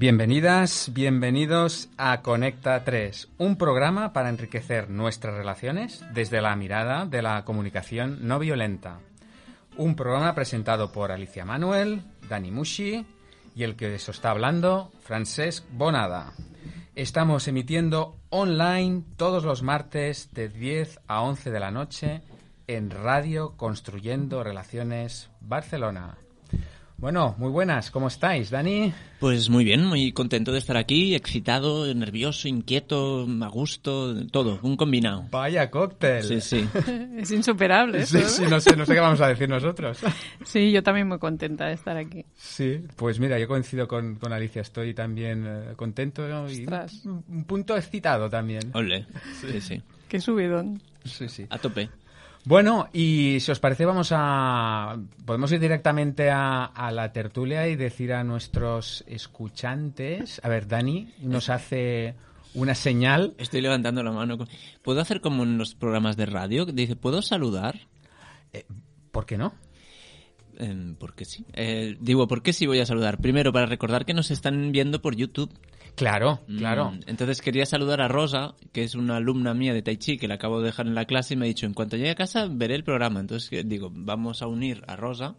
Bienvenidas, bienvenidos a Conecta 3, un programa para enriquecer nuestras relaciones desde la mirada de la comunicación no violenta. Un programa presentado por Alicia Manuel, Dani Mushi y el que os está hablando, Francesc Bonada. Estamos emitiendo online todos los martes de 10 a 11 de la noche en Radio Construyendo Relaciones Barcelona. Bueno, muy buenas, ¿cómo estáis, Dani? Pues muy bien, muy contento de estar aquí, excitado, nervioso, inquieto, a gusto, todo, un combinado. Vaya cóctel. Sí, sí. es insuperable. Sí, sí, no sé, no sé qué vamos a decir nosotros. Sí, yo también muy contenta de estar aquí. Sí, pues mira, yo coincido con, con Alicia, estoy también eh, contento ¿no? y un punto excitado también. Ole, sí, sí. Qué subidón. Sí, sí. A tope. Bueno, y si os parece, vamos a. Podemos ir directamente a, a la tertulia y decir a nuestros escuchantes. A ver, Dani nos hace una señal. Estoy levantando la mano. ¿Puedo hacer como en los programas de radio? Dice, ¿puedo saludar? ¿Por qué no? Eh, porque sí. Eh, digo, ¿por qué sí voy a saludar? Primero, para recordar que nos están viendo por YouTube. Claro, claro. Mm, Entonces quería saludar a Rosa, que es una alumna mía de Tai Chi, que la acabo de dejar en la clase y me ha dicho, en cuanto llegue a casa veré el programa. Entonces digo, vamos a unir a Rosa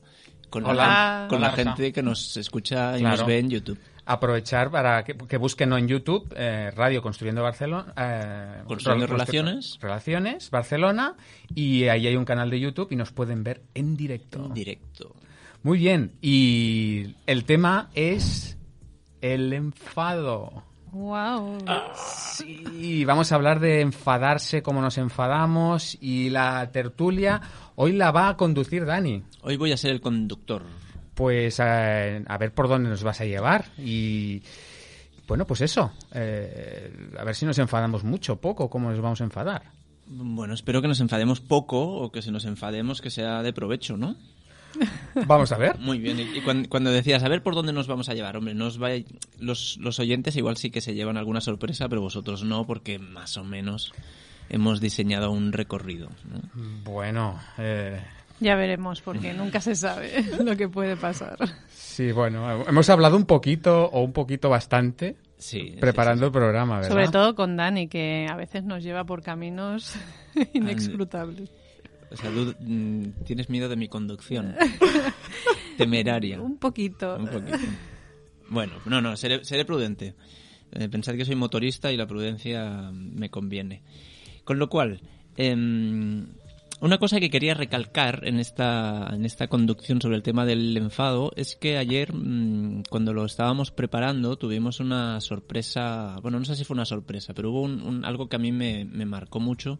con Hola. la, con Hola, la Rosa. gente que nos escucha y Claro. nos ve en YouTube. Aprovechar para que, que busquen en YouTube eh, Radio Construyendo Barcelona. eh, Construyendo Ro- Relaciones. Relaciones, Barcelona. Y ahí hay un canal de YouTube y nos pueden ver en directo. En directo. Muy bien. Y el tema es el enfado. Wow. Sí, vamos a hablar de enfadarse, cómo nos enfadamos y la tertulia hoy la va a conducir Dani. Hoy voy a ser el conductor. Pues eh, a ver por dónde nos vas a llevar y bueno, pues eso, eh, a ver si nos enfadamos mucho, poco, cómo nos vamos a enfadar. Bueno, espero que nos enfademos poco o que si nos enfademos que sea de provecho, ¿no? Vamos a ver. Muy bien. Y, y cuan- cuando, decías, a ver por dónde nos vamos a llevar, hombre, nos va los, los oyentes igual sí que se llevan alguna sorpresa, pero vosotros no, porque más o menos hemos diseñado un recorrido. ¿no? Bueno, eh, Ya veremos, porque nunca se sabe lo que puede pasar. sí, bueno, hemos hablado un poquito o un poquito bastante Sí. preparando el programa, ¿verdad? Sobre todo con Dani, que a veces nos lleva por caminos inexcrutables. O sea, tú, mm, tienes miedo de mi conducción. Temeraria. Un poquito. Un poquito. Bueno, no, no, seré, seré prudente. Eh, pensad que soy motorista y la prudencia me conviene. Con lo cual, em, una cosa que quería recalcar en esta, en esta conducción sobre el tema del enfado es que ayer, mm, cuando lo estábamos preparando, tuvimos una sorpresa, bueno, no sé si fue una sorpresa, pero hubo un- un- algo que a mí me, me marcó mucho,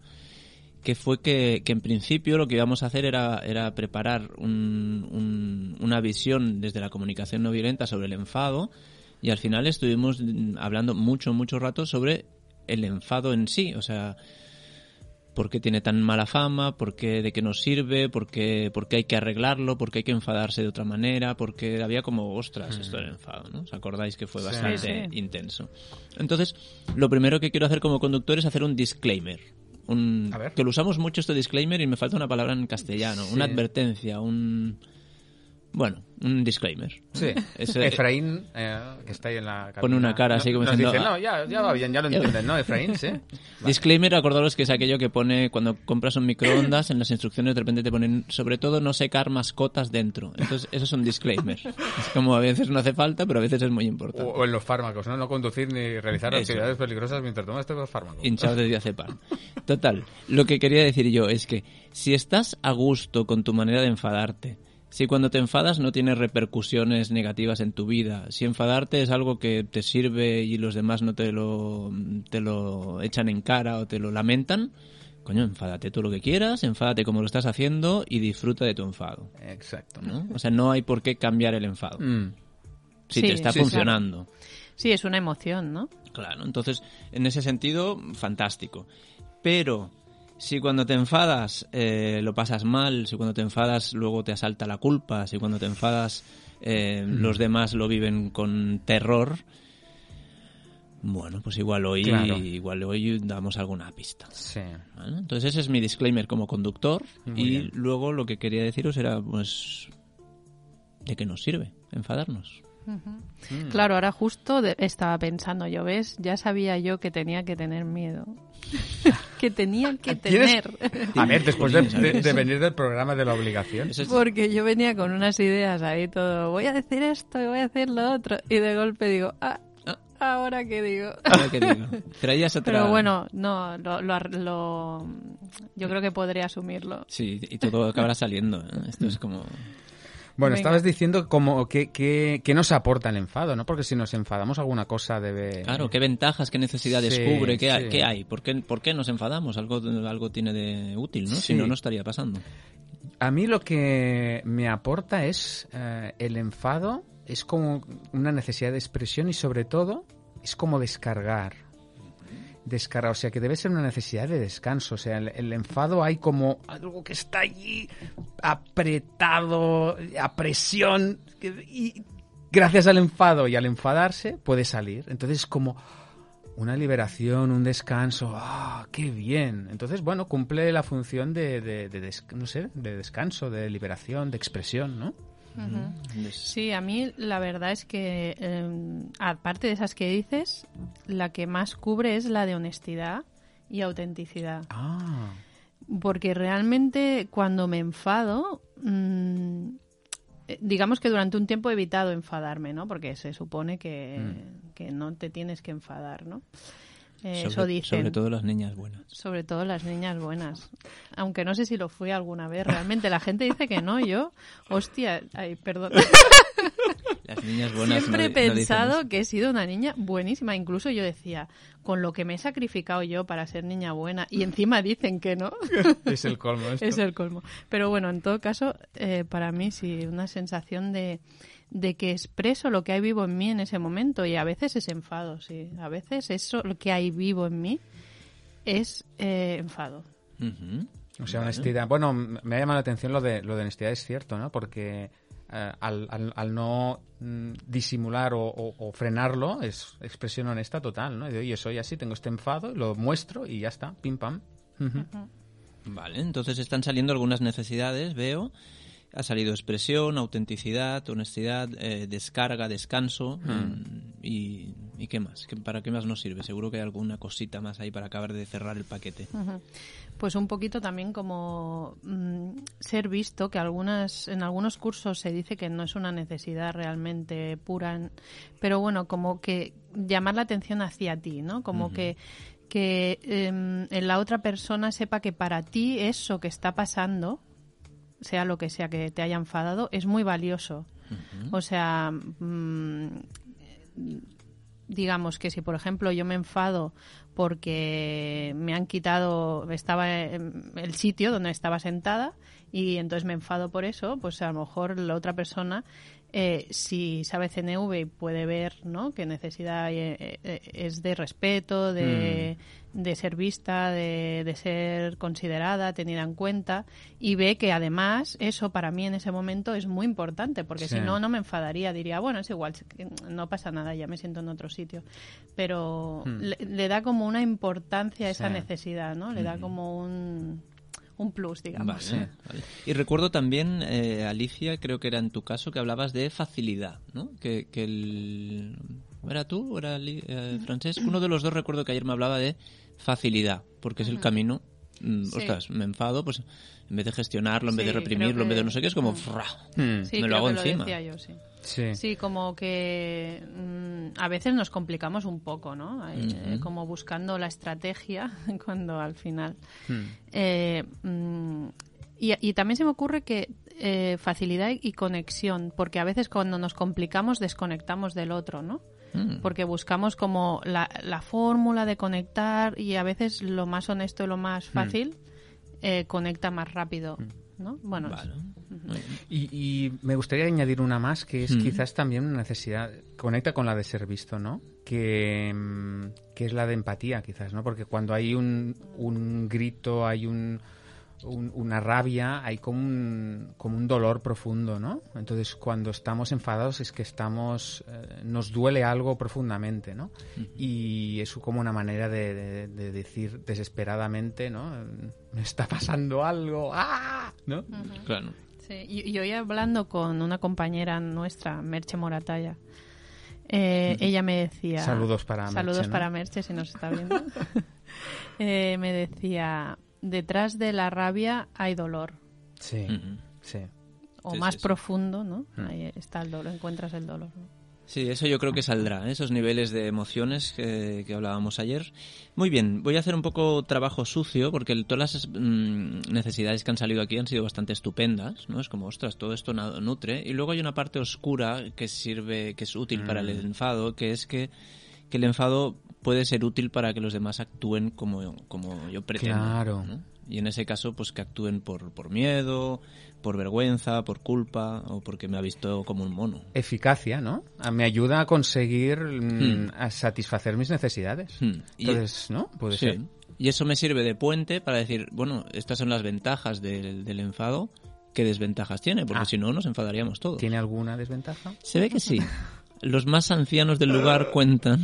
que fue que, que en principio lo que íbamos a hacer era, era preparar un- un- una visión desde la comunicación no violenta sobre el enfado y al final estuvimos mm, hablando mucho, mucho rato sobre el enfado en sí, o sea, por qué tiene tan mala fama, por qué, de qué nos sirve, por qué, por qué hay que arreglarlo, por qué hay que enfadarse de otra manera, porque había como, ostras, esto del enfado, ¿no? ¿Os acordáis que fue bastante Sí, sí. intenso? Entonces, lo primero que quiero hacer como conductor es hacer un disclaimer. Un, A ver. que lo usamos mucho este disclaimer y me falta una palabra en castellano, Sí. una advertencia, un... Bueno, un disclaimer. Sí, Ese- Efraín, eh, que está ahí en la Pone una cara así como nos diciendo, dice, "Ah". no, ya, ya va bien, ya lo entienden, ¿no, Efraín? Sí. Disclaimer, acordaros que es aquello que pone cuando compras un microondas, en las instrucciones de repente te ponen, sobre todo, no secar mascotas dentro. Entonces, eso es un disclaimer. Es como a veces no hace falta, pero a veces es muy O, importante. o en los fármacos, ¿no? No conducir ni realizar Eso. actividades peligrosas mientras tomas estos fármacos. Hinchados de diazepam. Total, lo que quería decir yo es que si estás a gusto con tu manera de enfadarte, si cuando te enfadas no tienes repercusiones negativas en tu vida, si enfadarte es algo que te sirve y los demás no te lo, te lo echan en cara o te lo lamentan, coño, enfádate tú lo que quieras, enfádate como lo estás haciendo y disfruta de tu enfado. Exacto. ¿no? O sea, no hay por qué cambiar el enfado. Mm. Si Sí, te está sí, funcionando. Sí, es una emoción, ¿no? Claro, entonces, en ese sentido, fantástico. Pero, si cuando te enfadas eh, lo pasas mal, si cuando te enfadas luego te asalta la culpa, si cuando te enfadas eh, los demás lo viven con terror, bueno, pues igual hoy, Claro. igual hoy damos alguna pista. Sí. ¿vale? Entonces ese es mi disclaimer como conductor Muy y bien. luego lo que quería deciros era, pues, ¿de qué nos sirve enfadarnos? Mm. Claro, ahora justo de- estaba pensando yo, ¿ves? Ya sabía yo que tenía que tener miedo. que tenía que ¿Tienes- tener. A ver, después de, de- de venir del programa de la obligación. Porque yo venía con unas ideas ahí todo, voy a decir esto y voy a decir lo otro. Y de golpe digo, ah, Ah. ahora qué digo. ahora que digo. Traías otra... Pero bueno, no, lo, lo lo- yo creo que podré asumirlo. Sí, y todo acabará saliendo. ¿eh? Esto es como... Bueno, Venga. estabas diciendo como que, que, que nos aporta el enfado, ¿no? Porque si nos enfadamos alguna cosa debe... Claro, qué ventajas, qué necesidades Sí, cubre, qué, hay, sí. qué hay. ¿Por qué, por qué nos enfadamos? Algo, algo tiene de útil, ¿no? Sí. Si no, no estaría pasando. A mí lo que me aporta es eh, el enfado, es como una necesidad de expresión y sobre todo es como descargar. Descargar, o sea que debe ser una necesidad de descanso. O sea, el, enfado hay como algo que está allí apretado, a presión, y gracias al enfado y al enfadarse puede salir. Entonces es como una liberación, un descanso, ¡ah, qué bien! Entonces, bueno, cumple la función de, de, no sé, de descanso, de liberación, de expresión, ¿no? Sí, a mí la verdad es que, eh, aparte de esas que dices, la que más cubre es la de honestidad y autenticidad. Ah, Porque realmente cuando me enfado, mm, eh, digamos que durante un tiempo he evitado enfadarme, ¿no? Porque se supone que, que no te tienes que enfadar, ¿no? Eh, eso sobre, dicen. sobre todo las niñas buenas. Sobre todo las niñas buenas. Aunque no sé si lo fui alguna vez. Realmente la gente dice que no. Yo, hostia, ay, perdón. Las niñas buenas Siempre he no pensado eso. que he sido una niña buenísima. Incluso yo decía, con lo que me he sacrificado yo para ser niña buena. Y encima dicen que no. es el colmo esto. es el colmo. Pero bueno, en todo caso, eh, para mí sí, una sensación de, de que expreso lo que hay vivo en mí en ese momento. Y a veces es enfado, sí. A veces eso, lo que hay vivo en mí, es eh, enfado. O sea, honestidad. Bueno, me ha llamado la atención lo de, lo de honestidad, es cierto, ¿no? Porque eh, al, al- al no mm, disimular o, o- o frenarlo es expresión honesta total, ¿no? Y de, oye, soy así, tengo este enfado, lo muestro y ya está, pim pam. Vale, entonces están saliendo algunas necesidades, veo. Ha salido expresión, autenticidad, honestidad, eh, descarga, descanso. mm, y, ¿Y qué más? ¿Qué- ¿Para qué más nos sirve? Seguro que hay alguna cosita más ahí para acabar de cerrar el paquete. Pues un poquito también como mm, ser visto, que algunas, en algunos cursos se dice que no es una necesidad realmente pura, en- pero bueno, como que llamar la atención hacia ti, ¿no? Como que que em, la otra persona sepa que para ti eso que está pasando, sea lo que sea que te haya enfadado, es muy valioso. O sea, mm, digamos que si por ejemplo yo me enfado porque me han quitado estaba en el sitio donde estaba sentada y entonces me enfado por eso pues a lo mejor la otra persona eh, si sabe CNV y puede ver ¿no? que necesidad eh, eh, es de respeto de, de ser vista de, de ser considerada tenida en cuenta y ve que además eso para mí en ese momento es muy importante porque Sí. si no no me enfadaría diría bueno es igual no pasa nada ya me siento en otro sitio pero le, le da como una importancia a esa necesidad no le da como un un plus digamos Vale, vale. Y recuerdo también, eh, Alicia, creo que era en tu caso, que hablabas de facilidad, ¿no? Que, que el... ¿Era tú o era Ali- eh, Francesc? Uno de los dos recuerdo que ayer me hablaba de facilidad, porque es el camino... mm, Sí. Ostras, me enfado, pues en vez de gestionarlo, en vez de reprimirlo, en vez de no sé qué, es como... Mm. ¡fra! Mm. Sí, me lo hago encima. lo decía yo, sí. Sí. Como que mm, a veces nos complicamos un poco, ¿no? Eh, como buscando la estrategia cuando al final. Mm. Eh, mm, y, y también se me ocurre que eh, facilidad y conexión, porque a veces cuando nos complicamos desconectamos del otro, ¿no? Mm. Porque buscamos como la, la fórmula de conectar y a veces lo más honesto y lo más fácil eh, conecta más rápido, ¿no? Bueno, Vale. Y, y me gustaría añadir una más que es Mm. quizás también una necesidad, conecta con la de ser visto, ¿no? Que, mm, que es la de empatía, quizás, ¿no? Porque cuando hay un, un grito, hay un, un- una rabia, hay como un, como un dolor profundo, ¿no? Entonces, cuando estamos enfadados es que estamos, eh, nos duele algo profundamente, ¿no? Y es como una manera de, de- de decir desesperadamente, ¿no? Me está pasando algo, ¡ah! ¿No? Claro. sí. Sí, y, y hoy hablando con una compañera nuestra, Merche Moratalla, eh, ella me decía... Saludos para Merche, Saludos ¿no? para Merche, si nos está viendo. Eh, me decía, detrás de la rabia hay dolor. Sí, sí. O Sí, más sí, sí. profundo, ¿no? Mm. Ahí está el dolor, encuentras el dolor. ¿no? Sí, eso yo creo que saldrá, ¿eh? esos niveles de emociones que, que hablábamos ayer. Muy bien, voy a hacer un poco trabajo sucio porque el- todas las mm, necesidades que han salido aquí han sido bastante estupendas, ¿no? Es como, ostras, todo esto nutre. Y luego hay una parte oscura que sirve, que es útil para el enfado, que es que, que el enfado puede ser útil para que los demás actúen como, como yo pretendo. Claro. ¿no? Y en ese caso, pues que actúen por, por miedo, por vergüenza, por culpa o porque me ha visto como un mono. Eficacia, ¿no? Ah, Me ayuda a conseguir mm, Hmm. a satisfacer mis necesidades. Hmm. Entonces, ¿no? Puede Sí. ser. Y eso me sirve de puente para decir, bueno, estas son las ventajas del, del enfado. ¿Qué desventajas tiene? Porque Ah. si no, nos enfadaríamos todos. ¿Tiene alguna desventaja? Se ve que sí. Los más ancianos del lugar cuentan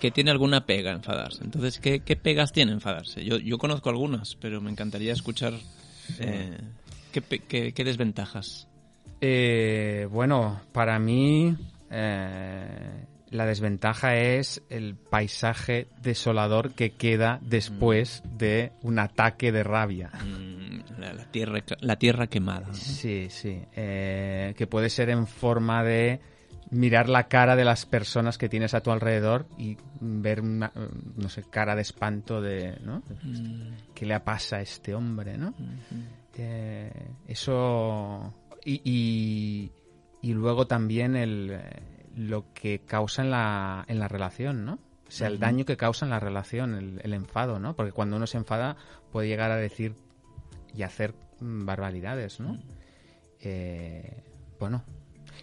que tiene alguna pega enfadarse. Entonces, ¿qué, qué pegas tiene enfadarse? Yo, yo conozco algunas, pero me encantaría escuchar eh, qué, qué- qué desventajas. Eh, bueno, para mí eh, la desventaja es el paisaje desolador que queda después de un ataque de rabia. Mm, la, la tierra, la tierra quemada. ¿no? Sí, sí. Eh, que puede ser en forma de mirar la cara de las personas que tienes a tu alrededor y ver una, no sé, cara de espanto de, ¿no? ¿Qué le pasa a este hombre, no? Eh, eso y, y, y luego también el, lo que causa en la, en la relación, ¿no? O sea, el daño que causa en la relación, el, el enfado, ¿no? Porque cuando uno se enfada puede llegar a decir y hacer mm, barbaridades, ¿no? Eh, bueno,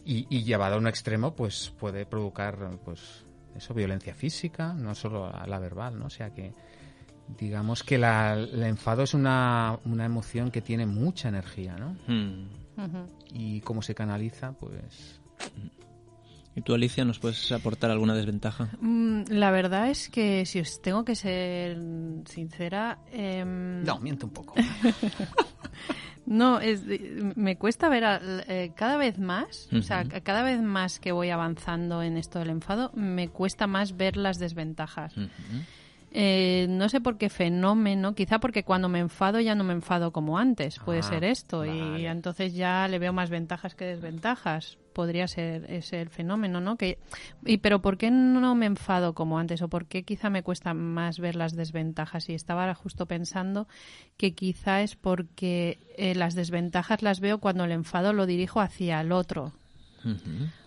y, y llevado a un extremo, pues puede provocar, pues, eso, violencia física, no solo a la verbal, ¿no? O sea que, digamos que la, el enfado es una, una emoción que tiene mucha energía, ¿no? Mm. Ujú. Y cómo se canaliza, pues... ¿Y tú, Alicia, nos puedes aportar alguna desventaja? Mm, La verdad es que si os tengo que ser sincera, em, No, miento un poco. No, es, me cuesta ver a- eh, cada vez más, o sea, cada vez más que voy avanzando en esto del enfado, me cuesta más ver las desventajas. Eh, no sé por qué fenómeno, quizá porque cuando me enfado ya no me enfado como antes, puede Ah, ser esto, y entonces ya le veo más ventajas que desventajas. Podría ser ese el fenómeno, ¿no? Que, y, pero ¿por qué no me enfado como antes? ¿O por qué quizá me cuesta más ver las desventajas? Y estaba ahora justo pensando que quizá es porque eh, las desventajas las veo cuando el enfado lo dirijo hacia el otro.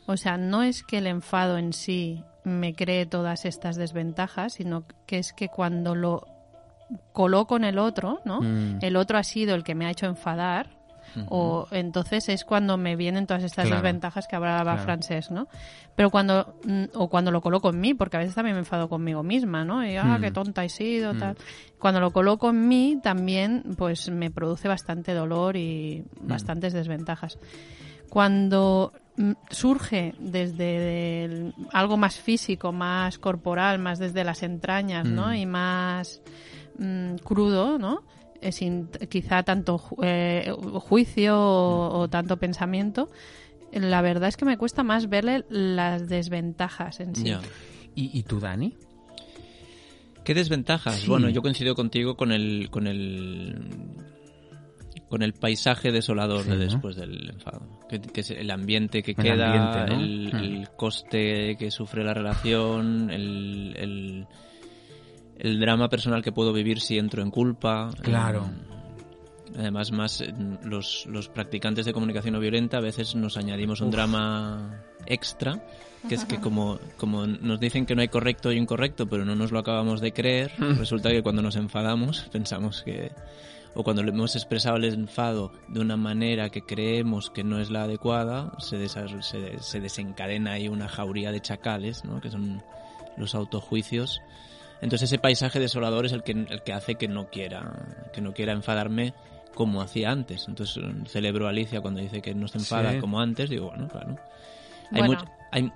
O sea, no es que el enfado en sí me cree todas estas desventajas, sino que es que cuando lo coloco en el otro, ¿no? Mm. El otro ha sido el que me ha hecho enfadar, o entonces es cuando me vienen todas estas Claro. desventajas que hablaba Claro. Francés, ¿no? Pero cuando, mm, o cuando lo coloco en mí, porque a veces también me enfado conmigo misma, ¿no? Y, ah, Mm. qué tonta he sido, tal. Cuando lo coloco en mí, también, pues me produce bastante dolor y bastantes desventajas cuando mm, surge desde el- algo más físico, más corporal, más desde las entrañas, ¿no? Mm. Y más mm, crudo, ¿no? Eh, sin quizá tanto ju- eh, juicio o, o tanto pensamiento. La verdad es que me cuesta más verle las desventajas en sí. ¿Y, y tú, Dani? ¿Qué desventajas? Sí. Bueno, yo coincido contigo con el con el con el paisaje desolador Sí, de ¿no? después del enfado, que, que es el ambiente que El queda, ambiente, ¿no? el, Mm. el coste que sufre la relación, el, el, el drama personal que puedo vivir si entro en culpa. Claro. Eh, Además, más los, los practicantes de comunicación no violenta a veces nos añadimos un Uf. drama extra, que es que como, como nos dicen que no hay correcto y incorrecto, pero no nos lo acabamos de creer, resulta que cuando nos enfadamos pensamos que... O cuando le hemos expresado el enfado de una manera que creemos que no es la adecuada, se, se, se desencadena ahí una jauría de chacales, ¿no? que son los autojuicios. Entonces ese paisaje desolador es el que, el que hace que no quiera, que no quiera enfadarme como hacía antes. Entonces eh, celebro a Alicia cuando dice que no se enfada Sí. como antes, digo, bueno, claro. Hay Bueno, much- hay,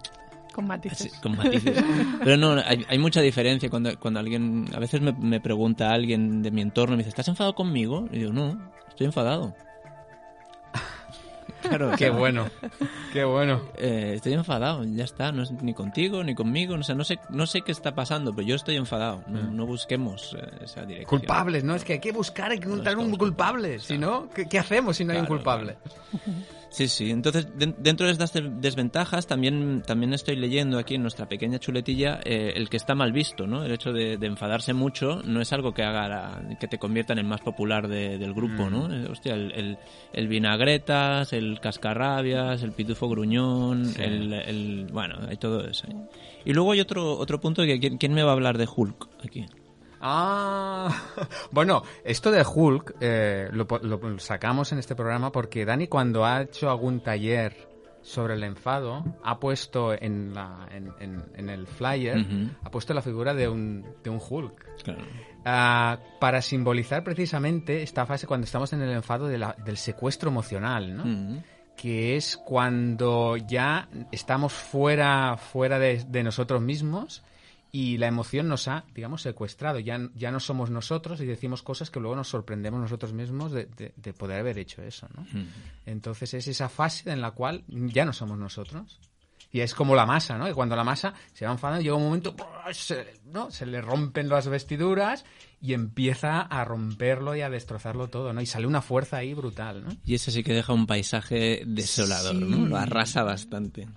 Con matices. sí, con matices. Pero no, hay, hay mucha diferencia cuando, cuando alguien, a veces me, me pregunta alguien de mi entorno, me dice, ¿estás enfadado conmigo? Y digo, no, estoy enfadado. Claro, Qué bueno, qué bueno. Eh, estoy enfadado, ya está, no es ni contigo ni conmigo, no sé, no sé, no sé qué está pasando, pero yo estoy enfadado. No, no busquemos eh, esa dirección. Culpables, ¿no? Es que hay que buscar, hay que encontrar un estamos culpable. Si no, ¿qué, qué hacemos si no hay un Claro, culpable? Sí, sí. Entonces, de- dentro de estas de- desventajas, también, también estoy leyendo aquí en nuestra pequeña chuletilla eh, el que está mal visto, ¿no? El hecho de, de enfadarse mucho no es algo que haga la- que te convierta en el más popular de- del grupo, ¿no? Eh, hostia, el, el, el vinagretas, el cascarrabias, el pitufo gruñón, Sí. el, el- Bueno, hay todo eso. ¿eh? Y luego hay otro, otro punto que... ¿quién, quién me va a hablar de Hulk aquí? Ah, bueno, esto de Hulk eh, lo, lo sacamos en este programa porque Dani cuando ha hecho algún taller sobre el enfado ha puesto en, la, en, en- en el flyer, ha puesto la figura de un, de un Hulk. Claro. Ah, para simbolizar precisamente esta fase cuando estamos en el enfado de la- del secuestro emocional, ¿no? Que es cuando ya estamos fuera, fuera de, de nosotros mismos y la emoción nos ha, digamos, secuestrado. Ya, ya no somos nosotros y decimos cosas que luego nos sorprendemos nosotros mismos de, de- de poder haber hecho eso, ¿no? Mm. Entonces es esa fase en la cual ya no somos nosotros. Y es como la masa, ¿no? Y cuando la masa se va enfadando, llega un momento, se, ¿no? se le rompen las vestiduras y empieza a romperlo y a destrozarlo todo, ¿no? Y sale una fuerza ahí brutal, ¿no? Y ese sí que deja un paisaje desolador, Sí. ¿no? Lo arrasa bastante.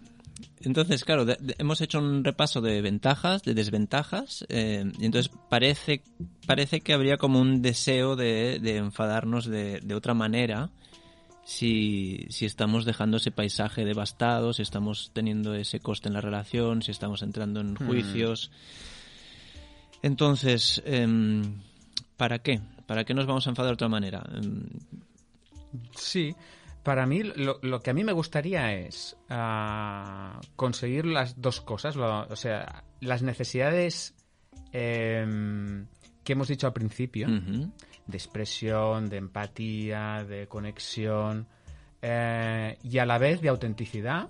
Entonces, claro, de- de- hemos hecho un repaso de ventajas, de desventajas, eh, y entonces parece, parece que habría como un deseo de, de enfadarnos de, otra manera si, si estamos dejando ese paisaje devastado, si estamos teniendo ese coste en la relación, si estamos entrando en juicios. Entonces, em, ¿para qué? ¿Para qué nos vamos a enfadar de otra manera? Em, Sí, para mí lo, lo que a mí me gustaría es ah, conseguir las dos cosas, lo- o sea, las necesidades em, que hemos dicho al principio, de expresión, de empatía, de conexión, eh, y a la vez de autenticidad,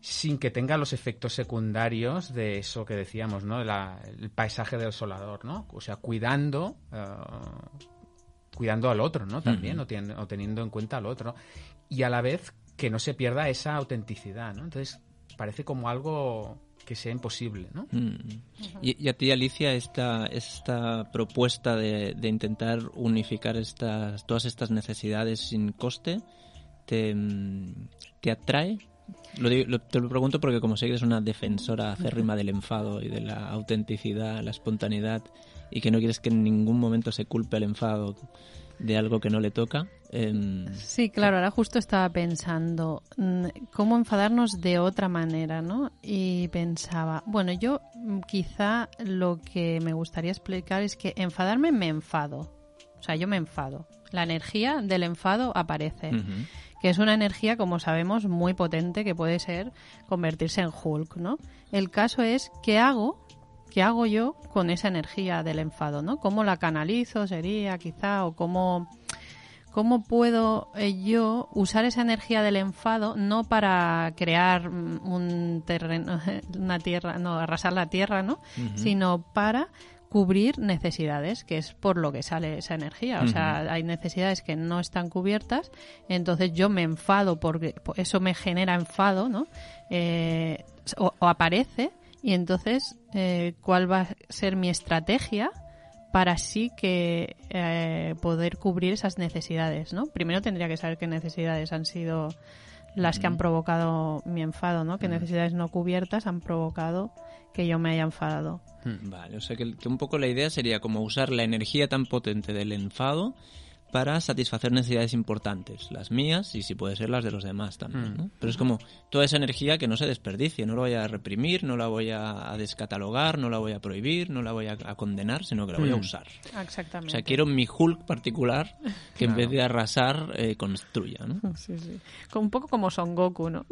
sin que tenga los efectos secundarios de eso que decíamos, ¿no? La- el paisaje desolador, ¿no? O sea, cuidando, eh, cuidando al otro, ¿no? También, o, teniendo en cuenta al otro. Y a la vez que no se pierda esa autenticidad, ¿no? Entonces, parece como algo que sea imposible, ¿no? Mm. Y, y a ti, Alicia, esta, esta propuesta de, de intentar unificar estas, todas estas necesidades sin coste, ¿te, te atrae? Lo- te lo pregunto porque como sé que eres una defensora acérrima del enfado y de la autenticidad, la espontaneidad, y que no quieres que en ningún momento se culpe el enfado de algo que no le toca. em, Sí, claro, ahora justo estaba pensando mm, cómo enfadarnos de otra manera, ¿no? Y pensaba, bueno, yo mm, quizá lo que me gustaría explicar es que enfadarme me enfado. O sea, yo me enfado. La energía del enfado aparece, que es una energía, como sabemos, muy potente que puede ser convertirse en Hulk, ¿no? El caso es, ¿qué hago? ¿Qué hago yo con esa energía del enfado, ¿no? ¿Cómo la canalizo sería quizá o cómo ¿Cómo puedo eh, yo usar esa energía del enfado no para crear mm, un terreno, una tierra, no, arrasar la tierra, ¿no? Sino para cubrir necesidades, que es por lo que sale esa energía. O sea, hay necesidades que no están cubiertas, entonces yo me enfado porque eso me genera enfado, ¿no? Eh, o, o aparece, y entonces, eh, ¿cuál va a ser mi estrategia? para así que eh, poder cubrir esas necesidades, ¿no? Primero tendría que saber qué necesidades han sido las que han provocado mi enfado, ¿no? Qué necesidades no cubiertas han provocado que yo me haya enfadado. Vale, o sea que, que un poco la idea sería como usar la energía tan potente del enfado para satisfacer necesidades importantes, las mías y si puede ser las de los demás también, ¿no? Pero es como toda esa energía que no se desperdicie, no la voy a reprimir, no la voy a, descatalogar, no la voy a prohibir, no la voy a, a condenar, sino que la voy a Mm. usar. O Exactamente. sea, quiero mi Hulk particular que en Claro. vez de arrasar, eh, construya, ¿no? Sí, sí. Como- Un poco como Son Goku, ¿no?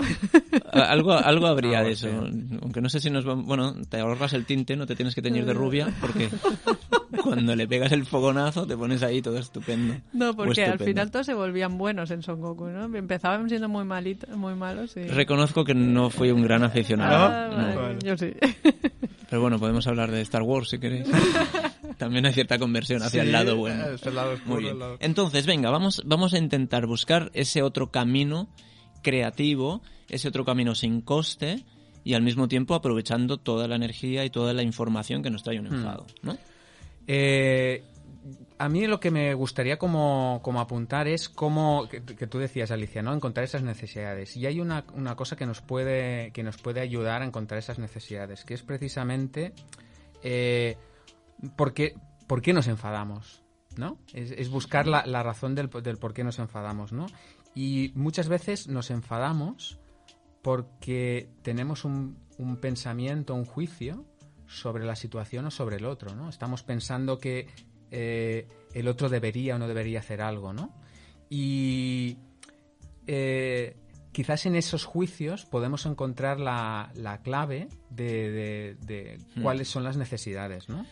Algo, algo habría Algo de eso. así. Aunque no sé si nos va... Bueno, te ahorras el tinte, no te tienes que teñir de rubia, porque cuando le pegas el fogonazo te pones ahí todo estupendo. No, porque al final todos se volvían buenos en Son Goku, ¿no? Empezaban siendo muy malitos, muy malos y... Reconozco que no fui un gran aficionado. Ah, no. vale. Yo sí. Pero bueno, podemos hablar de Star Wars si queréis. También hay cierta conversión hacia el lado bueno. es el lado oscuro, Muy bien. el lado- Entonces, venga, vamos, vamos a intentar buscar ese otro camino creativo, ese otro camino sin coste y al mismo tiempo aprovechando toda la energía y toda la información que nos trae un Hmm. enfado, ¿no? Eh, a mí lo que me gustaría como, apuntar es cómo, que, tú decías, Alicia, ¿no? Encontrar esas necesidades. Y hay una, cosa que nos, puede, que nos puede ayudar a encontrar esas necesidades, que es precisamente eh, por, qué, nos enfadamos, ¿no? Es, buscar la, razón del, por qué nos enfadamos, ¿no? Y muchas veces nos enfadamos porque tenemos un pensamiento, un juicio sobre la situación o sobre el otro, ¿no? Estamos pensando que eh, el otro debería o no debería hacer algo, ¿no? Y eh, quizás en esos juicios podemos encontrar la, la clave de, de- de Hmm. cuáles son las necesidades, ¿no?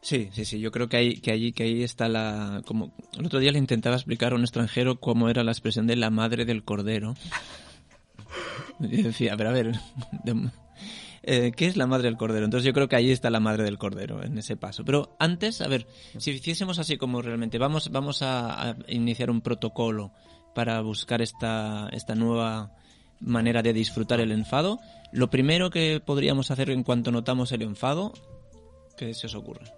Sí, sí, sí. Yo creo que ahí, que allí, que ahí está la. Como el otro día le intentaba explicar a un extranjero cómo era la expresión de la madre del cordero. Y decía, a ver, de- eh, ¿qué es la madre del cordero? Entonces yo creo que ahí está la madre del cordero en ese paso. Pero antes, a ver, si hiciésemos así como realmente, vamos, vamos a, a iniciar un protocolo para buscar esta, esta nueva manera de disfrutar el enfado. Lo primero que podríamos hacer en cuanto notamos el enfado, ¿qué se os ocurre?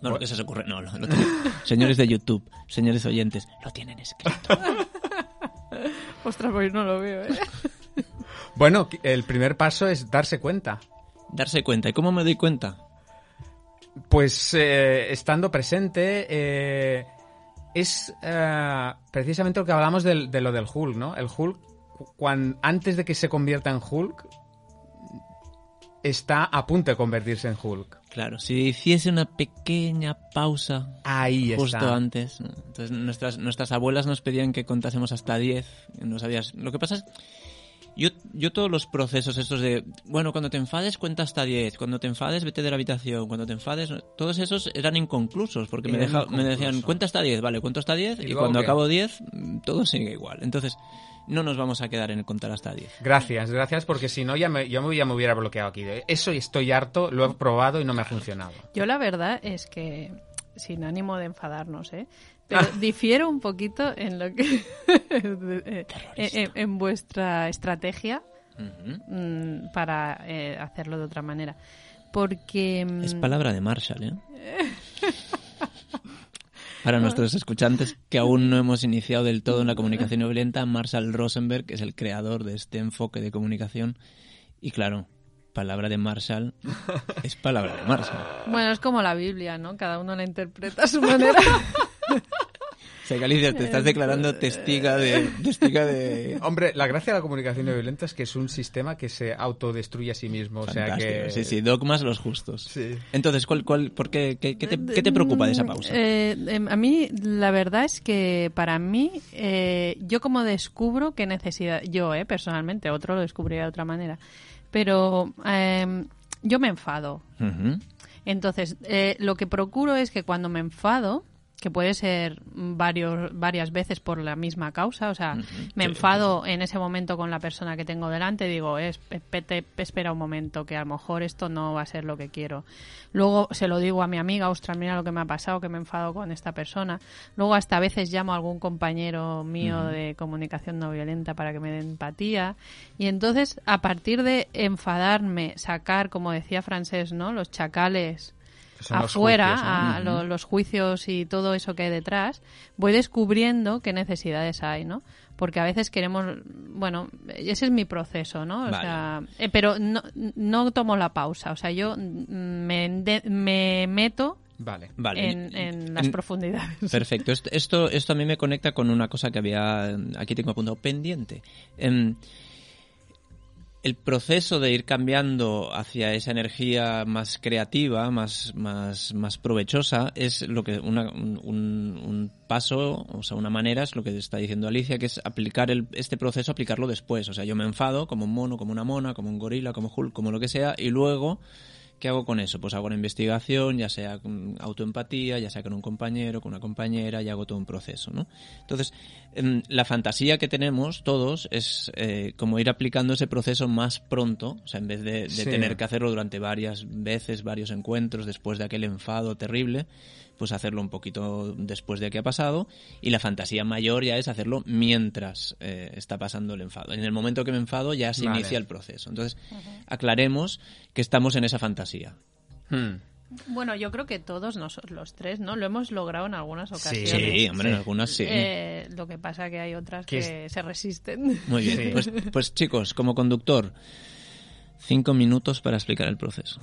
No, lo que se os ocurre, no, lo, señores de YouTube, señores oyentes, lo tienen escrito. Ostras, pues no lo veo, ¿eh? Bueno, el primer paso es darse cuenta. Darse cuenta. ¿Y cómo me doy cuenta? Pues eh, estando presente eh, es eh, precisamente lo que hablamos del- de lo del Hulk, ¿no? El Hulk, cuan- antes de que se convierta en Hulk, está a punto de convertirse en Hulk. Claro, si hiciese una pequeña pausa Ahí justo está. antes. Entonces nuestras, nuestras abuelas nos pedían que contásemos hasta 10. y No sabías. Lo que pasa es. Yo, yo todos los procesos estos de, bueno, cuando te enfades cuenta hasta 10, cuando te enfades vete de la habitación, cuando te enfades, todos esos eran inconclusos, porque me, deja- me decían, cuenta hasta 10, vale, cuento hasta 10, ¿Y y, luego cuando qué? acabo 10, mm, todo sigue igual. Entonces, no nos vamos a quedar en el contar hasta 10. Gracias, gracias, porque si no ya me, yo me- ya me hubiera bloqueado aquí. Eso y estoy harto, lo he probado y no me ha funcionado. Yo la verdad es que, sin ánimo de enfadarnos, ¿eh? Pero difiero un poquito en lo que... en, en- en vuestra estrategia mm, para eh, hacerlo de otra manera. Porque... mm, Es palabra de Marshall, ¿eh? Para nuestros escuchantes que aún no hemos iniciado del todo en la comunicación no violenta, Marshall Rosenberg es el creador de este enfoque de comunicación. Y claro, palabra de Marshall es palabra de Marshall. Bueno, es como la Biblia, ¿no? Cada uno la interpreta a su manera. O sea, Galicia, te estás declarando testiga de... Testiga de... Hombre, la gracia de la comunicación no violenta es que es un sistema que se autodestruye a sí mismo. O sea que... Sí, sí, dogmas los justos. Sí. Entonces, ¿cuál, cuál, por qué, qué, qué te, qué te preocupa de esa pausa? Eh, em, a mí, la verdad es que para mí, eh, yo como descubro qué necesidad, yo, eh, personalmente, otro lo descubriría de otra manera, pero em, yo me enfado. Ujú. Entonces, eh, lo que procuro es que cuando me enfado, que puede ser varios, varias veces por la misma causa, o sea, me Sí, enfado en ese momento con la persona que tengo delante, digo, es, espera un momento, que a lo mejor esto no va a ser lo que quiero. Luego se lo digo a mi amiga, ostras, mira lo que me ha pasado, que me enfado con esta persona. Luego hasta a veces llamo a algún compañero mío de comunicación no violenta para que me dé empatía. Y entonces, a partir de enfadarme, sacar, como decía Francés, ¿no? Los chacales Son los afuera, juicios, ¿no? a lo- los juicios y todo eso que hay detrás, voy descubriendo qué necesidades hay, ¿no? Porque a veces queremos, bueno, ese es mi proceso, ¿no? O Vale. sea, eh, pero no, no tomo la pausa, o sea, yo mm, me, me meto Vale. Vale. en, en las En- profundidades. Perfecto. Esto, esto, esto a mí me conecta con una cosa que había, aquí tengo apuntado, pendiente. Em, el proceso de ir cambiando hacia esa energía más creativa, más, más, más provechosa, es lo que una- un, un- paso, o sea, una manera, es lo que está diciendo Alicia, que es aplicar el, este proceso, aplicarlo después. O sea, yo me enfado como un mono, como una mona, como un gorila, como Hulk, como lo que sea, y luego ¿Qué hago con eso? Pues hago una investigación, ya sea con autoempatía, ya sea con un compañero, con una compañera, y hago todo un proceso, ¿no? Entonces, em, la fantasía que tenemos todos es eh, como ir aplicando ese proceso más pronto, o sea, en vez de, de Sí. tener que hacerlo durante varias veces, varios encuentros, después de aquel enfado terrible, pues hacerlo un poquito después de que ha pasado y la fantasía mayor ya es hacerlo mientras eh, está pasando el enfado. En el momento que me enfado ya se Vale. inicia el proceso. Entonces, aclaremos que estamos en esa fantasía. Hmm. Bueno, yo creo que todos nosotros, los tres, ¿no? Lo hemos logrado en algunas ocasiones. Sí, hombre, en algunas sí. Eh, lo que pasa que hay otras Que que se resisten. Muy bien. Sí. Pues, pues chicos, como conductor, cinco minutos para explicar el proceso.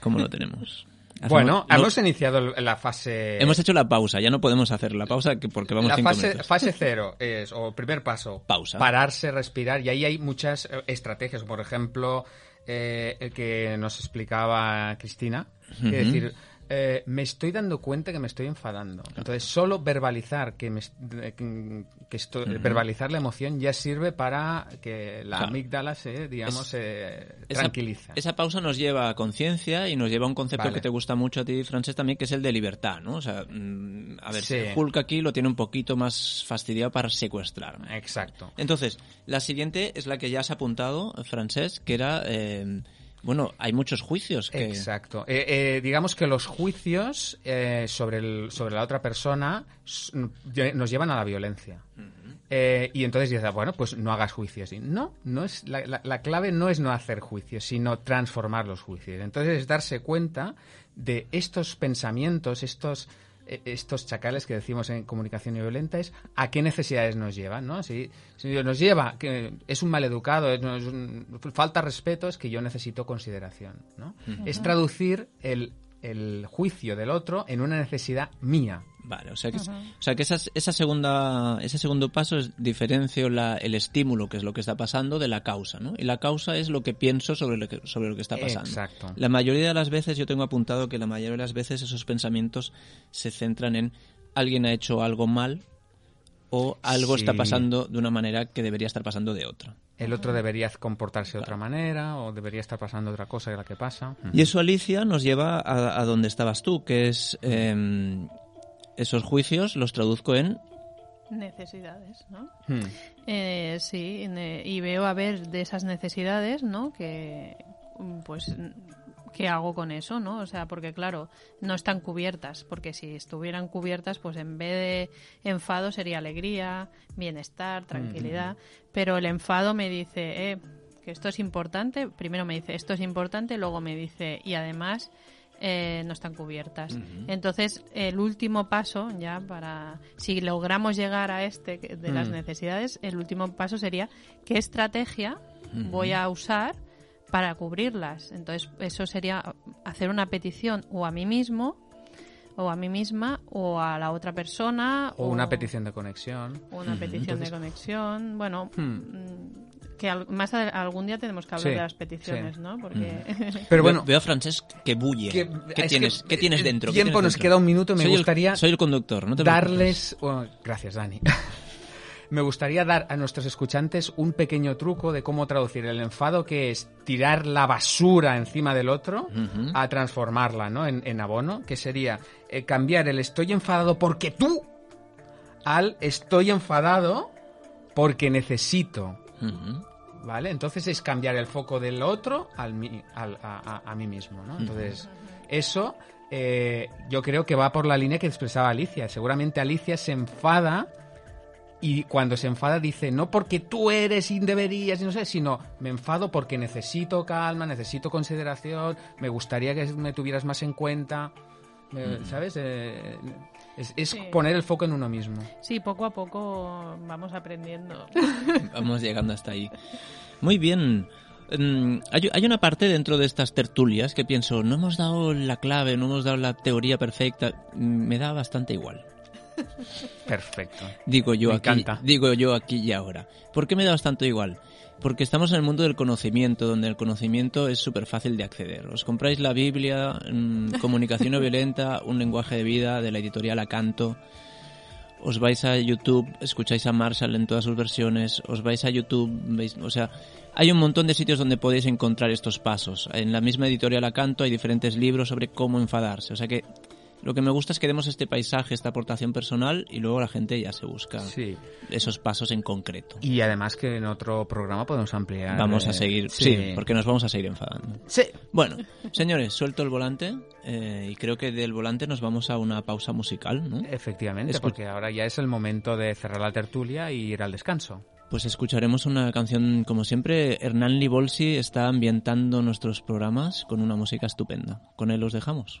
¿Cómo lo tenemos? Hacemos- Bueno, no- hemos iniciado la fase... hemos hecho la pausa, ya no podemos hacer la pausa que- porque vamos la cinco fase, minutos. fase cero es, o primer paso, Pausa. pararse, respirar, y ahí hay muchas eh, estrategias, por ejemplo, eh, el que nos explicaba Cristina, que Ujú. decir, eh, me estoy dando cuenta que me estoy enfadando. Entonces, solo verbalizar que, me, est- que que estoy, verbalizar la emoción ya sirve para que la Claro. amígdala se, digamos, Es- tranquiliza. Esa, pausa nos lleva a conciencia y nos lleva a un concepto Vale. que te gusta mucho a ti, Francesc, también, que es el de libertad, ¿no? O sea, mm, a ver, Sí. Hulk aquí lo tiene un poquito más fastidiado para secuestrarme. Exacto. Entonces, la siguiente es la que ya has apuntado, Francesc, que era, eh, bueno, hay muchos juicios que... Exacto. Eh, eh, digamos que los juicios eh, sobre, el- sobre la otra persona nos llevan a la violencia. Eh, y entonces dices, bueno, pues no hagas juicios. Y no, no es la, la- la clave no es no hacer juicios, sino transformar los juicios. Entonces es darse cuenta de estos pensamientos, estos estos chacales que decimos en comunicación no violenta es a qué necesidades nos llevan, ¿no? Si, si nos lleva que es un maleducado, es, es un- falta respeto, es que yo necesito consideración, ¿no? Es traducir el, el juicio del otro en una necesidad mía. Vale, o sea que, o sea que esa, esa segunda, ese segundo paso es diferencio la, el estímulo, que es lo que está pasando, de la causa, ¿no? Y la causa es lo que pienso sobre lo que, sobre lo que está pasando. Exacto. La mayoría de las veces, yo tengo apuntado que la mayoría de las veces esos pensamientos se centran en alguien ha hecho algo mal o algo está pasando de una manera que debería estar pasando de otra. El otro debería comportarse de otra manera o debería estar pasando otra cosa de la que pasa. Y eso, Alicia, nos lleva a, a donde estabas tú, que es em, esos juicios los traduzco en Necesidades, ¿no? Hmm. Eh, sí, ne- y veo a ver de esas necesidades, ¿no? Que, pues, ¿qué hago con eso, no? O sea, porque claro, no están cubiertas, porque si estuvieran cubiertas, pues en vez de enfado sería alegría, bienestar, tranquilidad, pero el enfado me dice, eh, que esto es importante, primero me dice, esto es importante, luego me dice, y además eh, no están cubiertas. Entonces, el último paso, ya para, si logramos llegar a este de las Mm. necesidades, el último paso sería qué estrategia voy a usar para cubrirlas. Entonces, eso sería hacer una petición o a mí mismo, o a mí misma, o a la otra persona, O una petición de conexión. o una petición Entonces- de conexión. Bueno, Hmm. Que al- más algún día tenemos que hablar Sí, de las peticiones, sí. ¿no? Porque Pero Veo- bueno, veo a Francesc que bulle. que- ¿Qué, es tienes, que ¿Qué tienes el dentro? ¿Qué tiempo tienes nos dentro? queda un minuto. Me Soy el- gustaría soy el conductor, no te preocupes. darles... oh, gracias, Dani. Me gustaría dar a nuestros escuchantes un pequeño truco de cómo traducir el enfado, que es tirar la basura encima del otro, a transformarla ¿no? en, en abono, que sería eh, cambiar el estoy enfadado porque tú al estoy enfadado porque necesito. ¿Vale? Entonces es cambiar el foco del otro al, al- a, a- a mí mismo, ¿no? Entonces, eso eh, yo creo que va por la línea que expresaba Alicia. Seguramente Alicia se enfada y cuando se enfada dice, no porque tú eres y deberías, y no sé, sino me enfado porque necesito calma, necesito consideración, me gustaría que me tuvieras más en cuenta, me- ¿sabes? Eh, es es Sí. poner el foco en uno mismo. sí, poco a poco vamos aprendiendo. Vamos llegando hasta ahí. Muy bien. Mm, Hay, hay una parte dentro de estas tertulias que pienso, no hemos dado la clave, no hemos dado la teoría perfecta. Mm, Me da bastante igual. Perfecto. Digo yo Me aquí, encanta. digo yo aquí y ahora. ¿Por qué me da bastante igual? Porque estamos en el mundo del conocimiento, donde el conocimiento es súper fácil de acceder. Os compráis la Biblia, mm, Comunicación no violenta, un lenguaje de vida de la editorial Acanto, os vais a YouTube, escucháis a Marshall en todas sus versiones, os vais a YouTube, veis, o sea, hay un montón de sitios donde podéis encontrar estos pasos. En la misma editorial Acanto hay diferentes libros sobre cómo enfadarse, o sea que lo que me gusta es que demos este paisaje, esta aportación personal y luego la gente ya se busca Sí. esos pasos en concreto. Y además que en otro programa podemos ampliar. Vamos a eh, seguir, sí, porque nos vamos a seguir enfadando. Sí. Bueno, señores, suelto el volante eh, y creo que del volante nos vamos a una pausa musical, ¿no? Efectivamente, porque ahora ya es el momento de cerrar la tertulia y ir al descanso. Pues escucharemos una canción, como siempre, Hernán Libolsi está ambientando nuestros programas con una música estupenda. Con él los dejamos.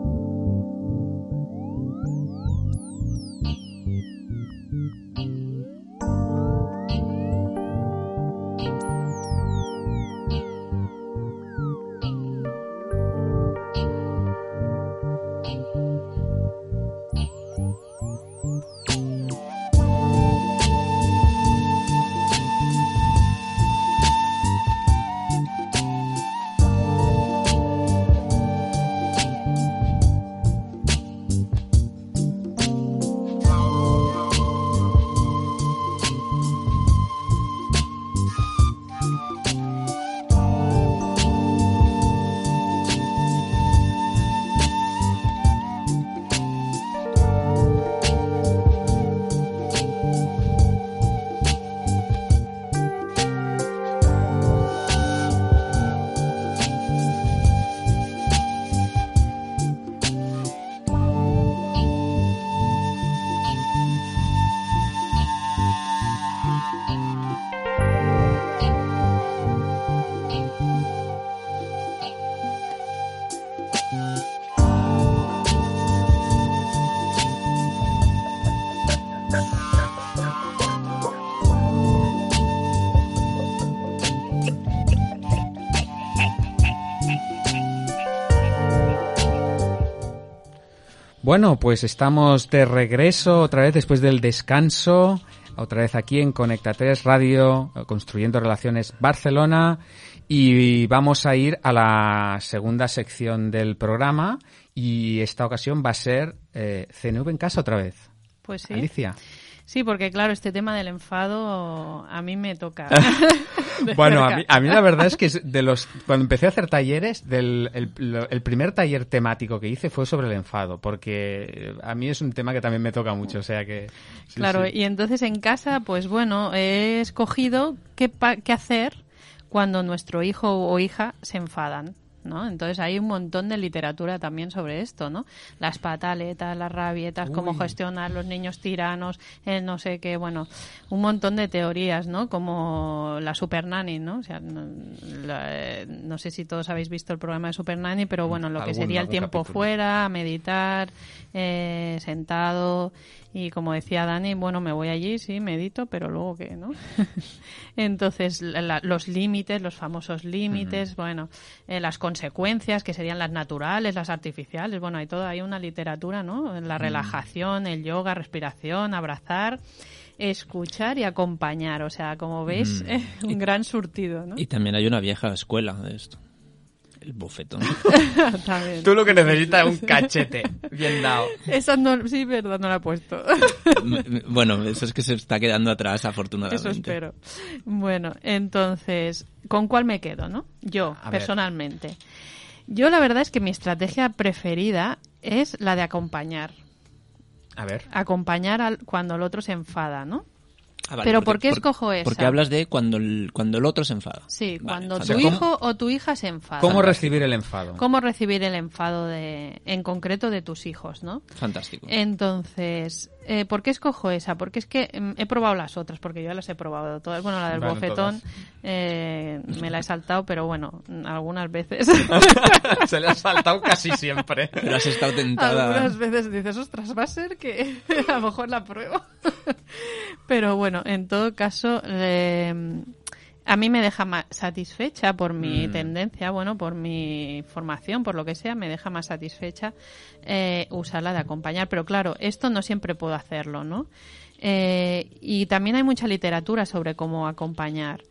Bueno, pues estamos de regreso otra vez después del descanso, otra vez aquí en Conecta 3 Radio, construyendo relaciones Barcelona y vamos a ir a la segunda sección del programa y esta ocasión va a ser eh, CNV en casa otra vez. Pues sí. Alicia. Sí, porque claro, este tema del enfado a mí me toca. Bueno, a mí, a mí la verdad es que de los cuando empecé a hacer talleres, del, el, primer taller temático que hice fue sobre el enfado, porque a mí es un tema que también me toca mucho, o sea que... sí, Claro, sí. y entonces en casa, pues bueno, he escogido qué, pa- qué hacer cuando nuestro hijo o hija se enfadan. ¿No? Entonces hay un montón de literatura también sobre esto, ¿no? Las pataletas, las rabietas, cómo gestionar los niños tiranos, el no sé qué, bueno, un montón de teorías, ¿no? Como la Super Nanny, ¿no? O sea, no, la- eh, no sé si todos habéis visto el programa de Super Nanny, pero bueno, lo que sería el tiempo capítulo. fuera, meditar, eh, sentado y como decía Dani, bueno, me voy allí, sí, medito, pero luego qué, ¿no? Entonces, la- los límites, los famosos límites, bueno, eh, las consecuencias que serían las naturales, las artificiales, bueno, hay todo, hay una literatura, ¿no? La relajación, el yoga, respiración, abrazar, escuchar y acompañar, o sea, como veis, un gran surtido, ¿no? Y también hay una vieja escuela de esto. El bofetón. Tú lo que necesitas es un cachete bien dado. Esa no, sí, verdad, no la he puesto. Bueno, eso es que se está quedando atrás, afortunadamente. Eso espero. Bueno, entonces, ¿con cuál me quedo, no? Yo, A ver. personalmente. Yo la verdad es que mi estrategia preferida es la de acompañar. A ver. Acompañar al, cuando el otro se enfada, ¿no? Ah, vale, Pero porque- ¿por qué por- escojo esa? Porque hablas de cuando el, cuando el otro se enfada. Sí, Vale, cuando tu hijo o tu hija se enfada. ¿Cómo recibir el enfado? ¿Cómo recibir el enfado de, en concreto de tus hijos, no? Fantástico. Entonces, eh, ¿por qué escojo esa? Porque es que mm, he probado las otras, porque yo ya las he probado todas. Bueno, la del Bueno, bofetón eh, me la he saltado, pero bueno, mm, algunas veces. Se le ha saltado casi siempre. Pero has estado tentada. algunas veces dices, ostras, va a ser que a lo mejor la pruebo. pero bueno, en todo caso, eh, a mí me deja más satisfecha por mi Mm. tendencia, bueno, por mi formación, por lo que sea, me deja más satisfecha eh, usarla de acompañar. Pero claro, esto no siempre puedo hacerlo, ¿no? Eh, y también hay mucha literatura sobre cómo acompañar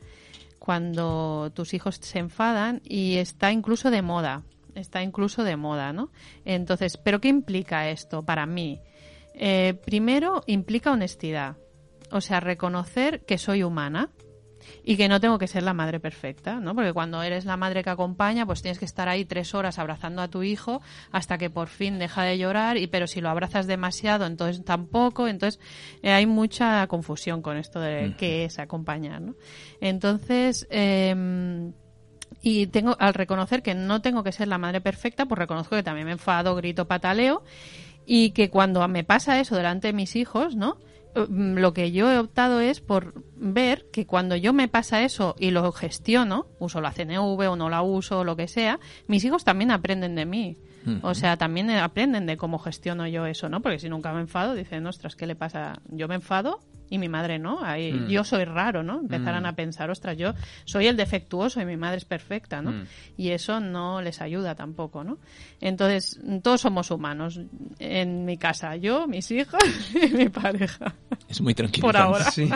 cuando tus hijos se enfadan y está incluso de moda, está incluso de moda, ¿no? Entonces, ¿pero qué implica esto para mí? Eh, primero, implica honestidad, o sea, reconocer que soy humana y que no tengo que ser la madre perfecta, ¿no? Porque cuando eres la madre que acompaña, pues tienes que estar ahí tres horas abrazando a tu hijo hasta que por fin deja de llorar, y pero si lo abrazas demasiado, entonces tampoco, entonces eh, hay mucha confusión con esto de qué es acompañar, ¿no? Entonces, em, y tengo al reconocer que no tengo que ser la madre perfecta, pues reconozco que también me enfado, grito, pataleo y que cuando me pasa eso delante de mis hijos, ¿no? Eh, Lo que yo he optado es por ver que cuando yo me pasa eso y lo gestiono, uso la CNV o no la uso o lo que sea, mis hijos también aprenden de mí. O sea, también aprenden de cómo gestiono yo eso, ¿no? Porque si nunca me enfado, dicen, ostras, ¿qué le pasa? Yo me enfado y mi madre no. Ahí, Mm. Yo soy raro, ¿no? Empezarán Mm. a pensar, ostras, yo soy el defectuoso y mi madre es perfecta, ¿no? Mm. Y eso no les ayuda tampoco, ¿no? Entonces, todos somos humanos. En mi casa, yo, mis hijos y mi pareja. Es muy tranquilo. Por ahora. Sí.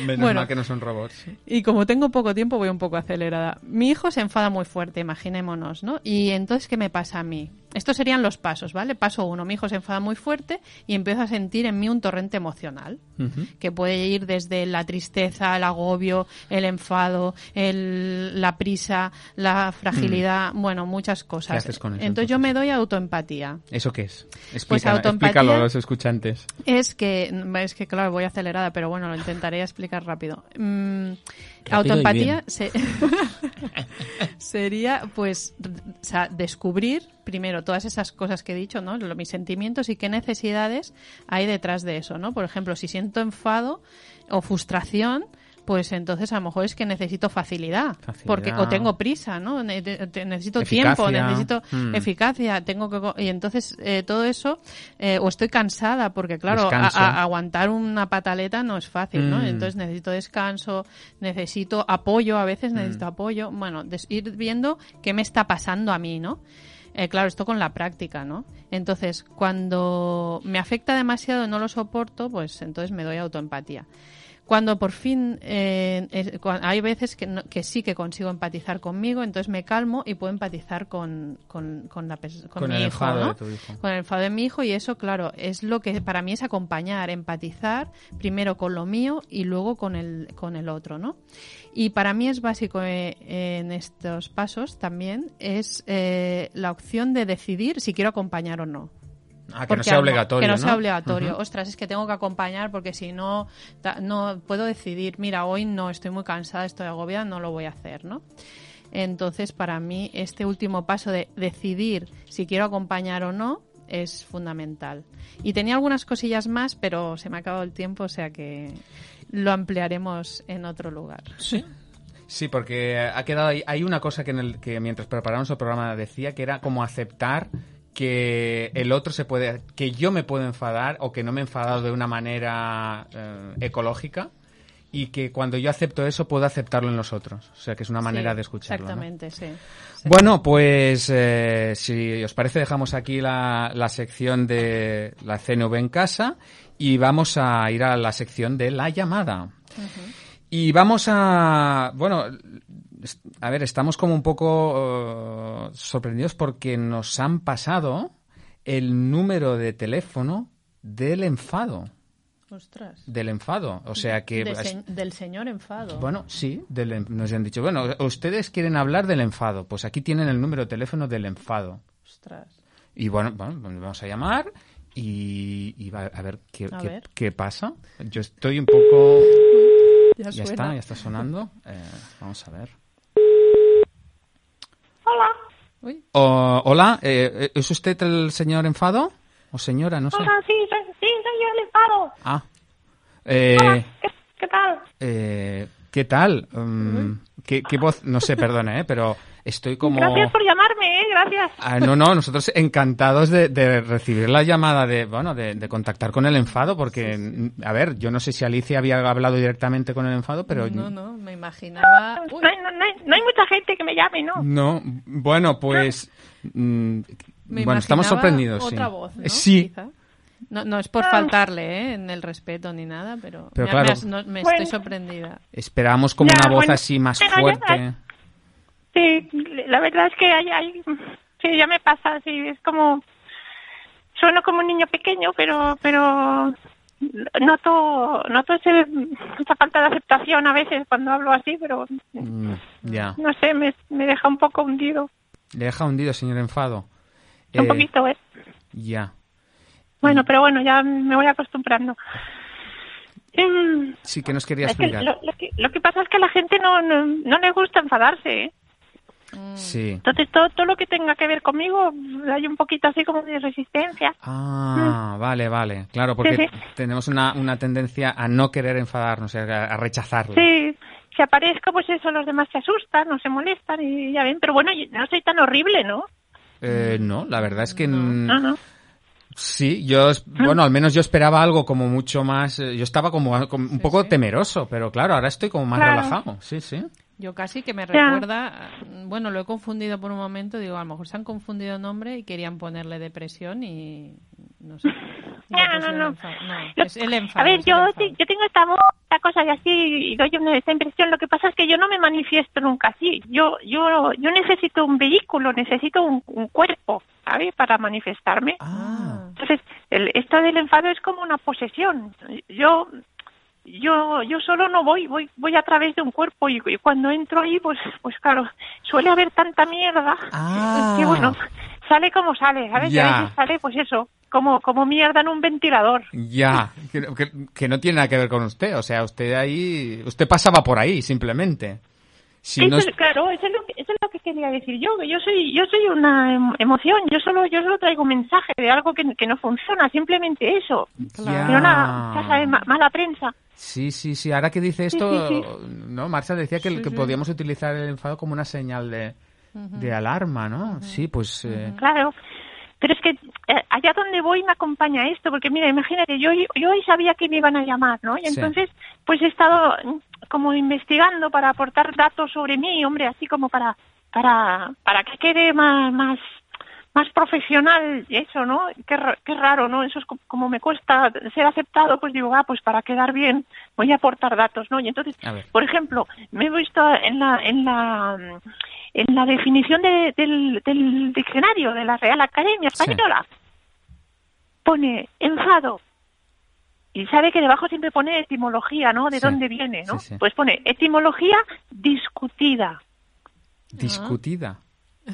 Menos Bueno. mal que no son robots. Y como tengo poco tiempo, voy un poco acelerada. Mi hijo se enfada muy fuerte, imaginémonos, ¿no? Y entonces, ¿qué me pasa a mí? Estos serían los pasos, ¿vale? Paso uno, mi hijo se enfada muy fuerte y empiezo a sentir en mí un torrente emocional, que puede ir desde la tristeza, el agobio, el enfado, el- la prisa, la fragilidad, bueno, muchas cosas. Mm. ¿Qué haces con eso, Entonces yo me doy autoempatía. ¿Eso qué es? Pues Explica, autoempatía- explícalo a los escuchantes. Es que, es que claro, voy acelerada, pero bueno, lo intentaré explicar rápido. Mm, autoempatía se- sería, pues, r- o sea, descubrir primero todas esas cosas que he dicho, ¿no? Mis sentimientos y qué necesidades hay detrás de eso, ¿no? Por ejemplo, si siento enfado o frustración, pues entonces a lo mejor es que necesito facilidad, Facilidad. porque o tengo prisa, ¿no? Ne- necesito Eficacia. tiempo, necesito Mm. eficacia, tengo que y entonces eh, todo eso eh, o estoy cansada porque claro, a- aguantar una pataleta no es fácil, ¿no? Mm. Entonces necesito descanso, necesito apoyo, a veces Mm. necesito apoyo, bueno, ir viendo qué me está pasando a mí, ¿no? Eh, claro, esto con la práctica, ¿no? Entonces, cuando me afecta demasiado y no lo soporto, pues entonces me doy autoempatía. Cuando por fin eh, es- hay veces que, no- que sí que consigo empatizar conmigo, entonces me calmo y puedo empatizar con, con, con la Con mi el hijo, enfado ¿no? de tu hijo. Con el enfado de mi hijo y eso, claro, es lo que para mí es acompañar, empatizar primero con lo mío y luego con el, con el otro, ¿no? Y para mí es básico eh, en estos pasos también es eh, la opción de decidir si quiero acompañar o no. Ah, que no sea obligatorio. Que no, ¿no? sea obligatorio. Ujú. Ostras, es que tengo que acompañar porque si no, no puedo decidir, mira, hoy no estoy muy cansada, estoy agobiada, no lo voy a hacer, ¿no? Entonces, para mí, este último paso de decidir si quiero acompañar o no es fundamental. Y tenía algunas cosillas más, pero se me ha acabado el tiempo, o sea que lo ampliaremos en otro lugar. Sí. Sí, porque ha quedado ahí. Hay una cosa que, en el, que mientras preparamos el programa decía que era como aceptar que el otro se puede, que yo me puedo enfadar o que no me he enfadado de una manera eh, ecológica y que cuando yo acepto eso puedo aceptarlo en los otros. O sea, que es una manera Sí, de escucharlo. ¿no? Exactamente, sí. Sí. Bueno, pues eh, si os parece dejamos aquí la, la sección de la CNV en casa y vamos a ir a la sección de la llamada. Y vamos a, bueno, a ver, estamos como un poco eh, sorprendidos porque nos han pasado el número de teléfono del enfado, Ostras. del enfado. O sea que De es- se- del señor enfado. bueno, sí, del nos han dicho, bueno, ustedes quieren hablar del enfado, pues aquí tienen el número de teléfono del enfado. Ostras. Y bueno, bueno pues vamos a llamar y, y va a ver qué, A qué- ver. qué pasa. Yo estoy un poco... Ya, está, ya está sonando. Eh, vamos a ver. Uy, O- hola, eh, ¿es usted el señor enfado? ¿O señora? No sé. Hola, sí, soy, sí, soy yo el enfado. Ah. Eh, Hola, ¿qué, qué tal? eh, ¿Qué tal? Mm, ¿qué, qué voz? No sé, perdone, ¿eh? Pero estoy como... Gracias por llamarme, ¿eh? Gracias. Ah, no, no, nosotros encantados de, de recibir la llamada de, bueno, de, de contactar con el enfado, porque, a ver, yo no sé si Alicia había hablado directamente con el enfado, pero... No, no, me imaginaba... Uy, No hay, no, hay, no hay mucha gente que me llame, ¿no? No, bueno, pues... mm, bueno, estamos sorprendidos, sí. Otra voz, ¿no? Sí, Quizá. No, no es por faltarle ¿eh? en el respeto ni nada, pero, Pero me, claro. me has- no- me Bueno. estoy sorprendida. esperamos como Ya, una voz bueno, así más bueno, ya fuerte. Sí, la verdad es que hay, hay, sí, ya me pasa, sí, es como, sueno como un niño pequeño, pero, pero noto, noto ese, esa falta de aceptación a veces cuando hablo así, pero Mm, no sé, me, me deja un poco hundido, Le deja hundido, señor enfado. un Eh, poquito, ¿eh? Ya. Bueno, pero bueno, ya me voy acostumbrando. Mm, Sí, que nos quería que explicar. lo, lo que, lo que pasa es que a la gente no, no, no le gusta enfadarse, ¿eh? Sí. Entonces todo, todo lo que tenga que ver conmigo hay un poquito así como de resistencia. Ah, vale, vale. Claro, porque Sí, tenemos una, una tendencia a no querer enfadarnos, a, a rechazarlo. Sí, si aparezco pues eso, los demás se asustan, no se molestan y ya ven, pero bueno, yo no soy tan horrible, ¿no? Eh, no, la verdad es que mm, No, no. sí, yo, es- bueno, al menos yo esperaba algo como mucho más, eh, yo estaba como, como un poco sí. temeroso, pero claro, ahora estoy como más Claro. relajado. Sí, sí. Yo casi que me Ya. recuerda, bueno, lo he confundido por un momento, digo, a lo mejor se han confundido nombre y querían ponerle depresión y no sé. No, no, no. es el enfado. a ver, yo, yo tengo esta voz, esta cosa y así, y doy una, esta impresión. Lo que pasa es que yo no me manifiesto nunca así. Yo, yo, yo necesito un vehículo, necesito un, un cuerpo, ¿sabes? Para manifestarme. Ah, Entonces, el, esto del enfado es como una posesión. Yo, yo, yo solo no voy, voy, voy a través de un cuerpo y, y cuando entro ahí, pues, pues claro, suele haber tanta mierda Ah. que bueno, sale como sale, ¿sabes? Y Ya. a veces sale, pues eso, como, como mierda en un ventilador. ya, que, que- que no tiene nada que ver con usted, o sea, usted ahí, usted pasaba por ahí, simplemente. Si Eso no es- es- claro, eso es, lo que, eso es lo que quería decir yo, que yo soy, yo soy una em- emoción, yo solo, yo solo traigo un mensaje de algo que, que no funciona, simplemente eso. Pero nada, ya sabes, ma- mala prensa. Sí, sí, sí. Ahora que dice esto, sí, ¿no? Marcia decía que, que podíamos utilizar el enfado como una señal de, de alarma, ¿no? Sí, pues... eh, Claro. Pero es que eh, allá donde voy me acompaña esto, porque mira, imagínate, yo, yo hoy sabía que me iban a llamar, ¿no? Y Sí. entonces, pues he estado mm, como investigando para aportar datos sobre mí, hombre, así como para para para que quede más más más profesional eso, ¿no? Qué, qué raro, ¿no? Eso es co- como me cuesta ser aceptado, pues digo, ah, pues para quedar bien voy a aportar datos, ¿no? Y entonces, por ejemplo, me he visto en la en la en la definición de- del, del diccionario de la Real Academia Sí. Española pone enfado y sabe que debajo siempre pone etimología, ¿no? De Sí. dónde viene, ¿no? Sí, sí. Pues pone etimología discutida. discutida.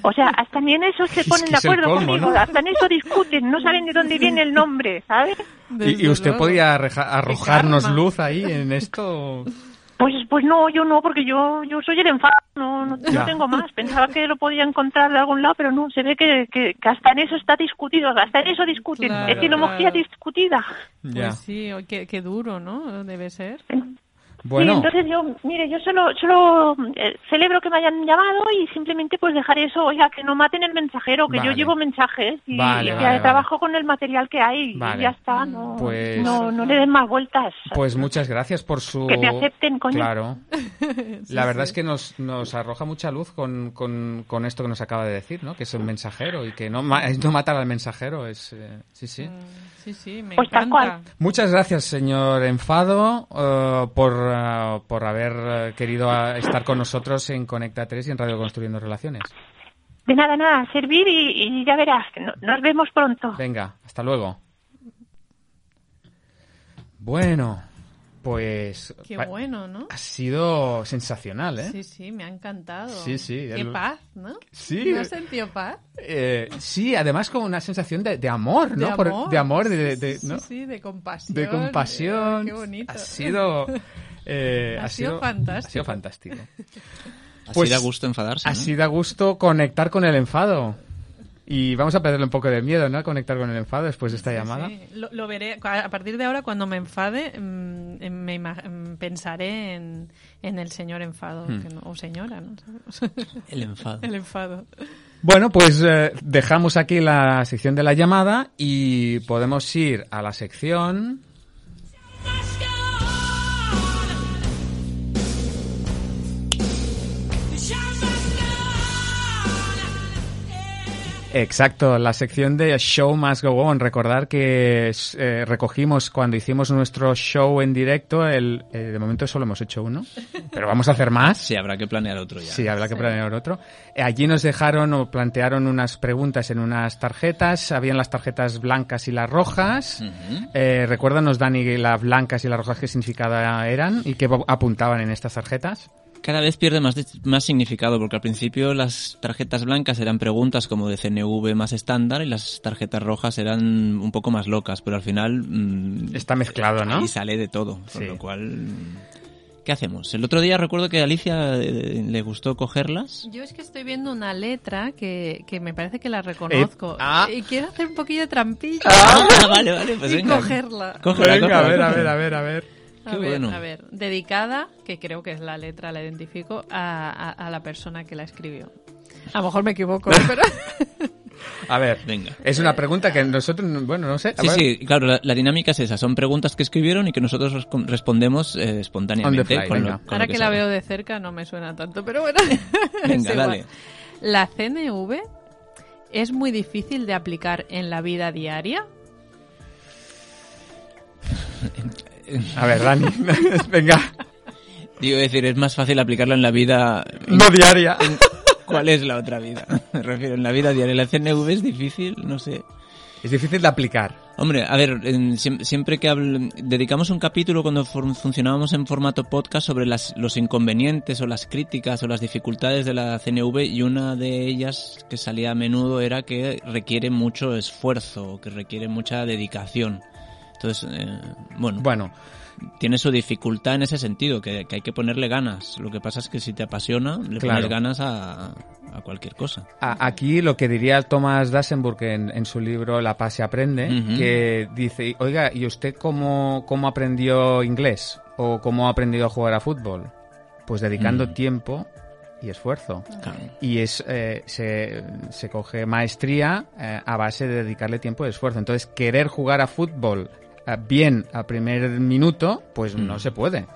O sea, hasta ni en eso se Es ponen que de acuerdo colmo, conmigo, ¿no? hasta en eso discuten, no saben de dónde viene el nombre, ¿sabes? Y, y usted podía arreja- arrojarnos luz ahí en esto. Pues, pues no, yo no, porque yo, yo soy el enfado, no, no, tengo más. Pensaba que lo podía encontrar de algún lado, pero no, se ve que, que, que hasta en eso está discutido, hasta en eso discuten. Claro, Etimología claro. discutida. Ya. Pues sí, qué, qué duro, ¿no? Debe ser. Bueno, Sí, entonces yo, mire, yo solo, solo eh, celebro que me hayan llamado y simplemente pues dejar eso, oiga, que no maten el mensajero, que Vale. yo llevo mensajes y, Vale, y que vale, vale. trabajo con el material que hay Vale. y ya está, no, Pues- no, no le den más vueltas. pues muchas gracias por su... Que me acepten, coño. Claro. La verdad es que nos, nos arroja mucha luz con, con, con esto que nos acaba de decir, ¿no? Que es un mensajero y que no, no matar al mensajero es... eh, sí, sí. Sí, sí, me Pues tal encanta. Muchas gracias, señor Enfado, eh, por, por haber eh, querido estar con nosotros en Conecta 3 y en Radio Construyendo Relaciones. De nada, nada, servir y, y ya verás, no- nos vemos pronto. Venga, hasta luego. Bueno, pues Qué bueno, ¿no? ha sido sensacional, ¿eh? Sí, sí, me ha encantado. Sí, sí, Qué el- paz, ¿no? Sí. ¿No has sentido paz? Eh, sí, además como una sensación de, de amor, ¿no? De Por- amor. de amor, de, Sí, de- sí, ¿no? sí, de compasión. de compasión. Eh, Qué bonito. Ha sido, eh, Ha sido fantástico. Ha sido fantástico. Así Pues- da gusto enfadarse. ¿no? Así da gusto conectar con el enfado. Y vamos a perderle un poco de miedo, ¿no? A conectar con el enfado después de esta llamada. Sí, lo, lo veré. A partir de ahora, cuando me enfade, mm, em, me em, pensaré en, en el señor enfado. Hmm. que no- o señora, ¿no? El enfado. el enfado. Bueno, pues eh, dejamos aquí la sección de la llamada y podemos ir a la sección... Exacto, la sección de Show Must Go On. Recordar que eh, recogimos cuando hicimos nuestro show en directo, el, eh, de momento solo hemos hecho uno, pero vamos a hacer más. Sí, habrá que planear otro ya. Sí, habrá que planear otro. Eh, Allí nos dejaron o plantearon unas preguntas en unas tarjetas. Habían las tarjetas blancas y las rojas. Ujú. Eh, recuérdanos, Dani, las blancas y las rojas qué significado eran y qué apuntaban en estas tarjetas. Cada vez pierde más, de- más significado porque al principio las tarjetas blancas eran preguntas como de CNV más estándar y las tarjetas rojas eran un poco más locas, pero al final mm, Está mezclado, ¿no? ahí sale de todo, con Sí. lo cual ¿qué hacemos? El otro día recuerdo que a Alicia eh, le gustó cogerlas. Yo es que estoy viendo una letra que, que me parece que la reconozco. ah. Y quiero hacer un poquillo de trampilla Ah, vale, vale, pues y venga. cogerla. Cógela, Venga, cógela, a ver, a ver, a ver, a ver. A ver, bueno. a ver, dedicada, que creo que es la letra, la identifico, a, a- a la persona que la escribió. A lo mejor me equivoco, pero... A ver, Venga. es una pregunta que nosotros, bueno, no sé. a Sí, ver. sí, claro, la, la dinámica es esa. Son preguntas que escribieron y que nosotros respondemos eh, espontáneamente. Fly, con lo- con Ahora que, la sabe. veo de cerca no me suena tanto, pero bueno. Venga, dale. ¿La CNV es muy difícil de aplicar en la vida diaria? A ver, Dani, venga, Digo, decir, es más fácil aplicarlo en la vida. en- no diaria. ¿Cuál es la otra vida? Me refiero, en la vida diaria. La CNV es difícil, no sé. Es difícil de aplicar. Hombre, a ver, en- siem- siempre que habl- dedicamos un capítulo cuando funcionábamos en formato podcast sobre las, los inconvenientes o las críticas o las dificultades de la CNV y una de ellas que salía a menudo era que requiere mucho esfuerzo, que requiere mucha dedicación. Entonces, eh, bueno, Bueno, tiene su dificultad en ese sentido, que, que hay que ponerle ganas. Lo que pasa es que si te apasiona, le Claro. pones ganas a, a cualquier cosa. a- aquí lo que diría Thomas Dasenburg en, en su libro La paz se aprende, que dice, oiga, ¿y usted cómo, cómo aprendió inglés? ¿O cómo ha aprendido a jugar a fútbol? Pues dedicando Mm. tiempo y esfuerzo. Claro. Y es eh, se, se coge maestría eh, a base de dedicarle tiempo y esfuerzo. Entonces, querer jugar a fútbol bien al primer minuto, pues no Mm. se puede.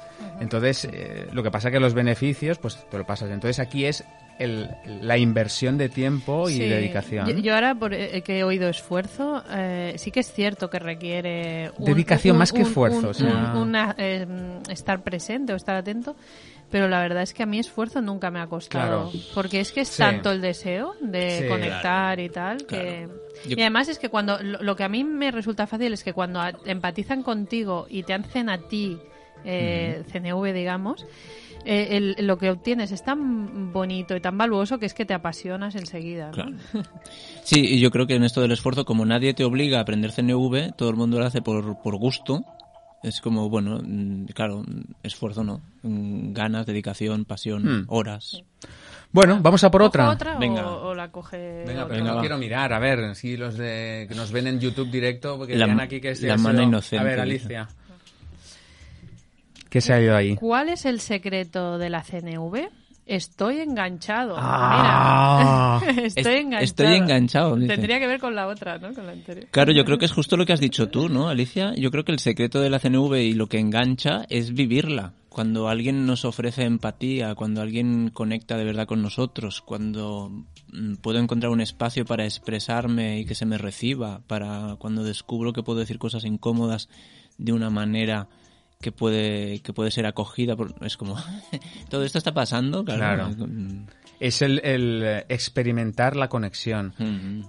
Entonces, eh, lo que pasa que los beneficios, pues te lo pasas. Entonces, aquí es el, la inversión de tiempo y Sí. dedicación. Yo, yo ahora, por, eh, que he oído esfuerzo, eh, sí que es cierto que requiere... un- Dedicación un- más que esfuerzo, o sea- una, eh, estar presente o estar atento, pero la verdad es que a mí esfuerzo nunca me ha costado. Claro. Porque es que es Sí. tanto el deseo de Sí. conectar y tal, que... Claro. Yo- Y además es que cuando... Lo, lo que a mí me resulta fácil es que cuando a- empatizan contigo y te hacen a ti eh, CNV, digamos... eh, el- lo que obtienes es tan bonito y tan valuoso que es que te apasionas enseguida. ¿no? Claro. Sí, y yo creo que en esto del esfuerzo, como nadie te obliga a aprender CNV, todo el mundo lo hace por, por gusto. Es como, bueno, mm, claro, mm, esfuerzo no. Mm, Ganas, dedicación, pasión, Hmm. horas. Bueno, vamos a por ¿Cojo otra. otra Venga. O, o la coge Venga, pero Venga, no va. quiero mirar, a ver, si los de que nos ven en YouTube directo, porque La- aquí que la ha mano sido- inocente, A ver. Alicia. ¿Qué se ha ido ahí? ¿Cuál es el secreto de la CNV? Estoy enganchado. Ah. Mira, estoy Est- enganchado. estoy enganchado, dice. Tendría que ver con la otra, ¿no? Con la anterior. Claro, yo creo que es justo lo que has dicho tú, ¿no, Alicia? Yo creo que el secreto de la CNV y lo que engancha es vivirla. Cuando alguien nos ofrece empatía, cuando alguien conecta de verdad con nosotros, cuando mm, puedo encontrar un espacio para expresarme y que se me reciba, para cuando descubro que puedo decir cosas incómodas de una manera que puede que puede ser acogida por, es como todo esto está pasando claro, Claro. Es el, el, experimentar la conexión.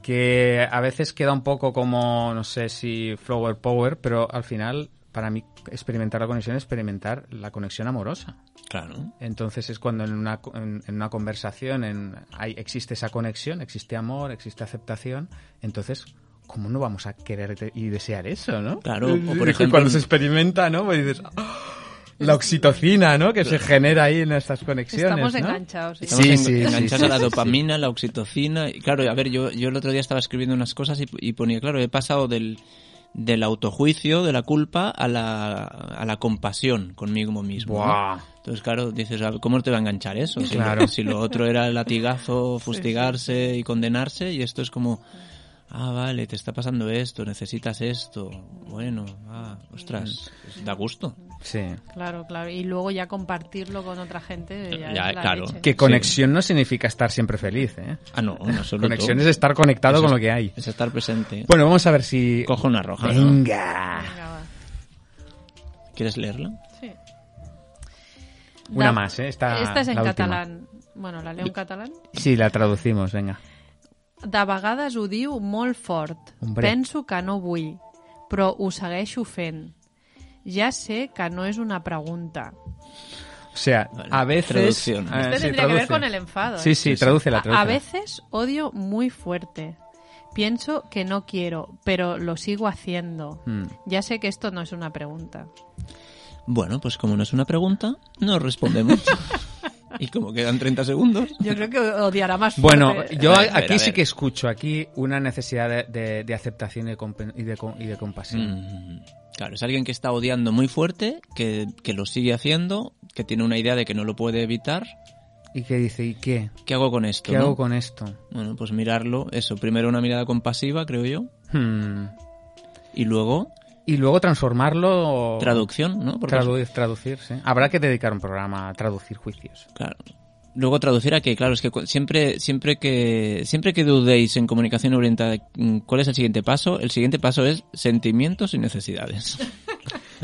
que a veces queda un poco como, no sé si flower power, pero al final, para mí, experimentar la conexión es experimentar la conexión amorosa. claro Entonces es cuando en una, en, en una conversación en, hay, existe esa conexión, existe amor, existe aceptación, entonces, ¿cómo no vamos a querer y desear eso, no? Claro, o por ejemplo- Cuando se experimenta, ¿no? Pues dices, "Ah, la oxitocina, ¿no? Que se genera ahí en estas conexiones. Estamos ¿no? enganchados. sí. Estamos Sí, en- sí, enganchados sí, a la dopamina, la oxitocina. Y claro, a ver, yo, yo el otro día estaba escribiendo unas cosas y, y ponía, claro, he pasado del, del autojuicio, de la culpa, a la, a la compasión conmigo mismo. ¿no? Buah. Entonces, claro, dices, a ver, ¿cómo te va a enganchar eso? Si, Claro. lo, si lo otro era el latigazo, fustigarse y condenarse, y esto es como, ah, vale, te está pasando esto, necesitas esto. Bueno, ah, ostras, pues da gusto. Sí. Claro, claro. Y luego ya compartirlo con otra gente. Ya, Ya, es la claro. leche. Que conexión no significa estar siempre feliz, ¿eh? Ah, no, en absoluto. Conexión es estar conectado con lo que hay. Es estar presente. Bueno, vamos a ver si... Cojo una roja, ¿no? Venga. Va. ¿Quieres leerla? Sí. Una Da- más, ¿eh? Esta, Esta es en la última. catalán. Bueno, la leo en catalán. Sí, la traducimos, venga. De vegades ho diu molt fort. Hombre. Penso que no vull, però ho segueixo fent. Ja sé que no és una pregunta. O sea, a veces... traducción. eh, Este sí, tendría que ver traduce. con el enfado. Sí, ¿eh? sí, tradúcela, A, a tradúcela. veces odio muy fuerte. Pienso que no quiero, pero lo sigo haciendo. Mm. Ya sé que esto no es una pregunta. Bueno, pues como no es una pregunta, no respondemos. y como quedan 30 segundos, Yo creo que odiará más Bueno, fuerte. yo A ver, a ver, aquí sí que escucho aquí una necesidad de, de- de aceptación y de, compen- y de, y de compasión. Mm, Claro, es alguien que está odiando muy fuerte, que, que lo sigue haciendo, que tiene una idea de que no lo puede evitar. Y que dice, ¿y qué? ¿Qué hago con esto? ¿Qué no? hago con esto? Bueno, pues mirarlo, eso, primero una mirada compasiva, creo yo, Hmm. y luego Y luego transformarlo... traducción, ¿no? Porque Traducir, traducir, sí. Habrá que dedicar un programa a traducir juicios. Claro. Luego traducir a que, claro, es que siempre, siempre que, siempre que dudéis en comunicación orientada, mm, ¿cuál es el siguiente paso? El siguiente paso es sentimientos y necesidades.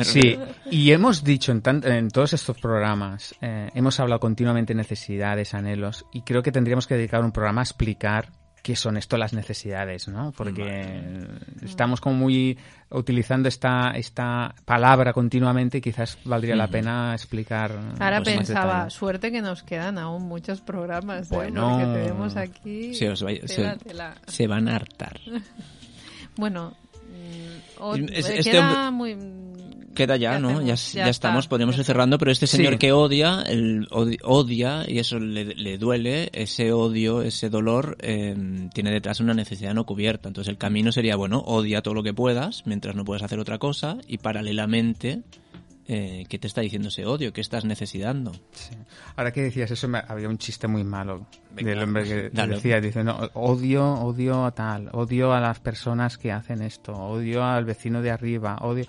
Sí, y hemos dicho en, tan- en todos estos programas, eh, hemos hablado continuamente de necesidades, anhelos, y creo que tendríamos que dedicar un programa a explicar qué son esto las necesidades, ¿no? Porque estamos como muy utilizando esta, esta palabra continuamente y quizás valdría la pena explicar. Ahora pues, pensaba, suerte que nos quedan aún muchos programas, ¿eh? Bueno. porque tenemos aquí Se os vaya- se- tela, tela. Se van a hartar. Bueno, mm, o- Es- eh, este queda hombre- muy... Queda ya, ¿Qué ¿no? Ya, Ya ya está, estamos, podemos ya ir cerrando, pero este Sí. señor que odia, el, odi- odia, y eso le, le duele, ese odio, ese dolor, eh, tiene detrás una necesidad no cubierta. Entonces el camino sería, bueno, odia todo lo que puedas, mientras no puedas hacer otra cosa, y paralelamente, eh, ¿qué te está diciendo ese odio? ¿Qué estás necesitando? Sí. Ahora que decías eso, me- había un chiste muy malo Venga, del hombre que dale. decía, dice, no, odio, odio a tal, odio a las personas que hacen esto, odio al vecino de arriba, odio...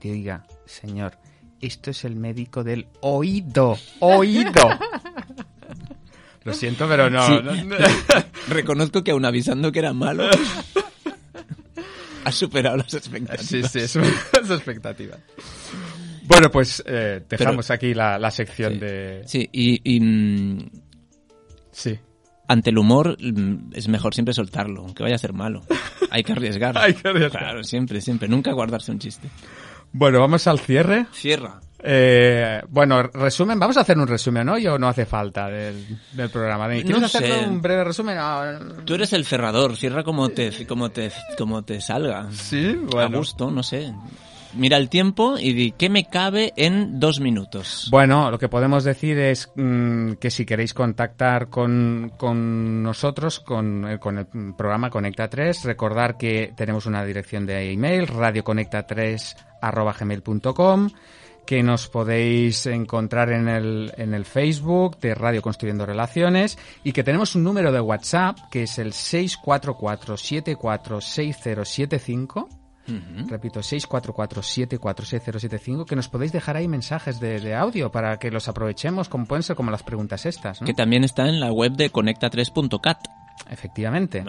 Diga, señor, esto es el médico del oído, oído. Lo siento, pero no. Sí. no- Reconozco que aun avisando que era malo, has superado las expectativas. Sí, sí, es es expectativa. Bueno, pues eh, dejamos aquí la, la sección Sí. de... Sí, y, y, mm, Sí. ante el humor mm, es mejor siempre soltarlo, aunque vaya a ser malo. Hay que arriesgar. Hay que arriesgar. Claro, siempre, siempre. Nunca guardarse un chiste. Bueno, vamos al cierre. Cierra. Eh, bueno, resumen, vamos a hacer un resumen hoy o no hace falta del, del programa. ¿Quieres No hacer un breve resumen? No, Tú eres el cerrador, cierra como te, como te, como te salga. Sí, A bueno. gusto, no sé. Mira el tiempo y di, ¿qué me cabe en dos minutos? Bueno, lo que podemos decir es mm, que si queréis contactar con, con nosotros, con, eh, con el programa Conecta 3, recordar que tenemos una dirección de email, radioconecta3 que nos podéis encontrar en el, en el Facebook de Radio Construyendo Relaciones y que tenemos un número de WhatsApp que es el 644-746075. Ujú. Repito, 644-746075, que nos podéis dejar ahí mensajes de, de audio para que los aprovechemos, como pueden ser como las preguntas estas, ¿no? Que también está en la web de conecta3.cat. Efectivamente.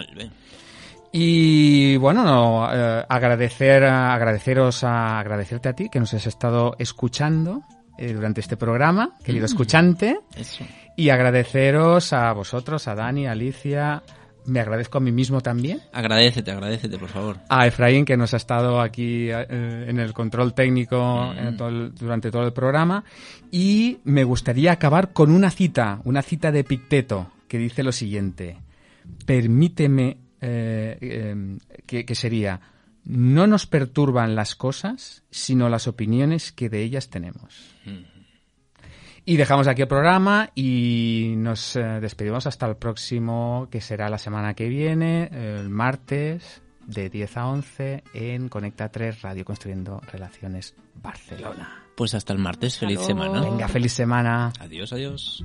Y bueno, no, eh, agradecer, agradeceros a, agradecerte a ti que nos has estado escuchando eh, durante este programa, querido escuchante, Eso. y agradeceros a vosotros, a Dani, a Alicia, me agradezco a mí mismo también, Agradecete, agradecete, por favor. a Efraín que nos ha estado aquí eh, en el control técnico todo el- durante todo el programa. Y me gustaría acabar con una cita, una cita de Picteto que dice lo siguiente: permíteme eh, eh, que, que sería no nos perturban las cosas, sino las opiniones que de ellas tenemos. Y dejamos aquí el programa y nos eh, despedimos hasta el próximo, que será la semana que viene, el martes, de 10 a 11, en Conecta 3 Radio Construyendo Relaciones Barcelona. Pues hasta el martes, feliz semana. Venga, feliz semana. Adiós, adiós.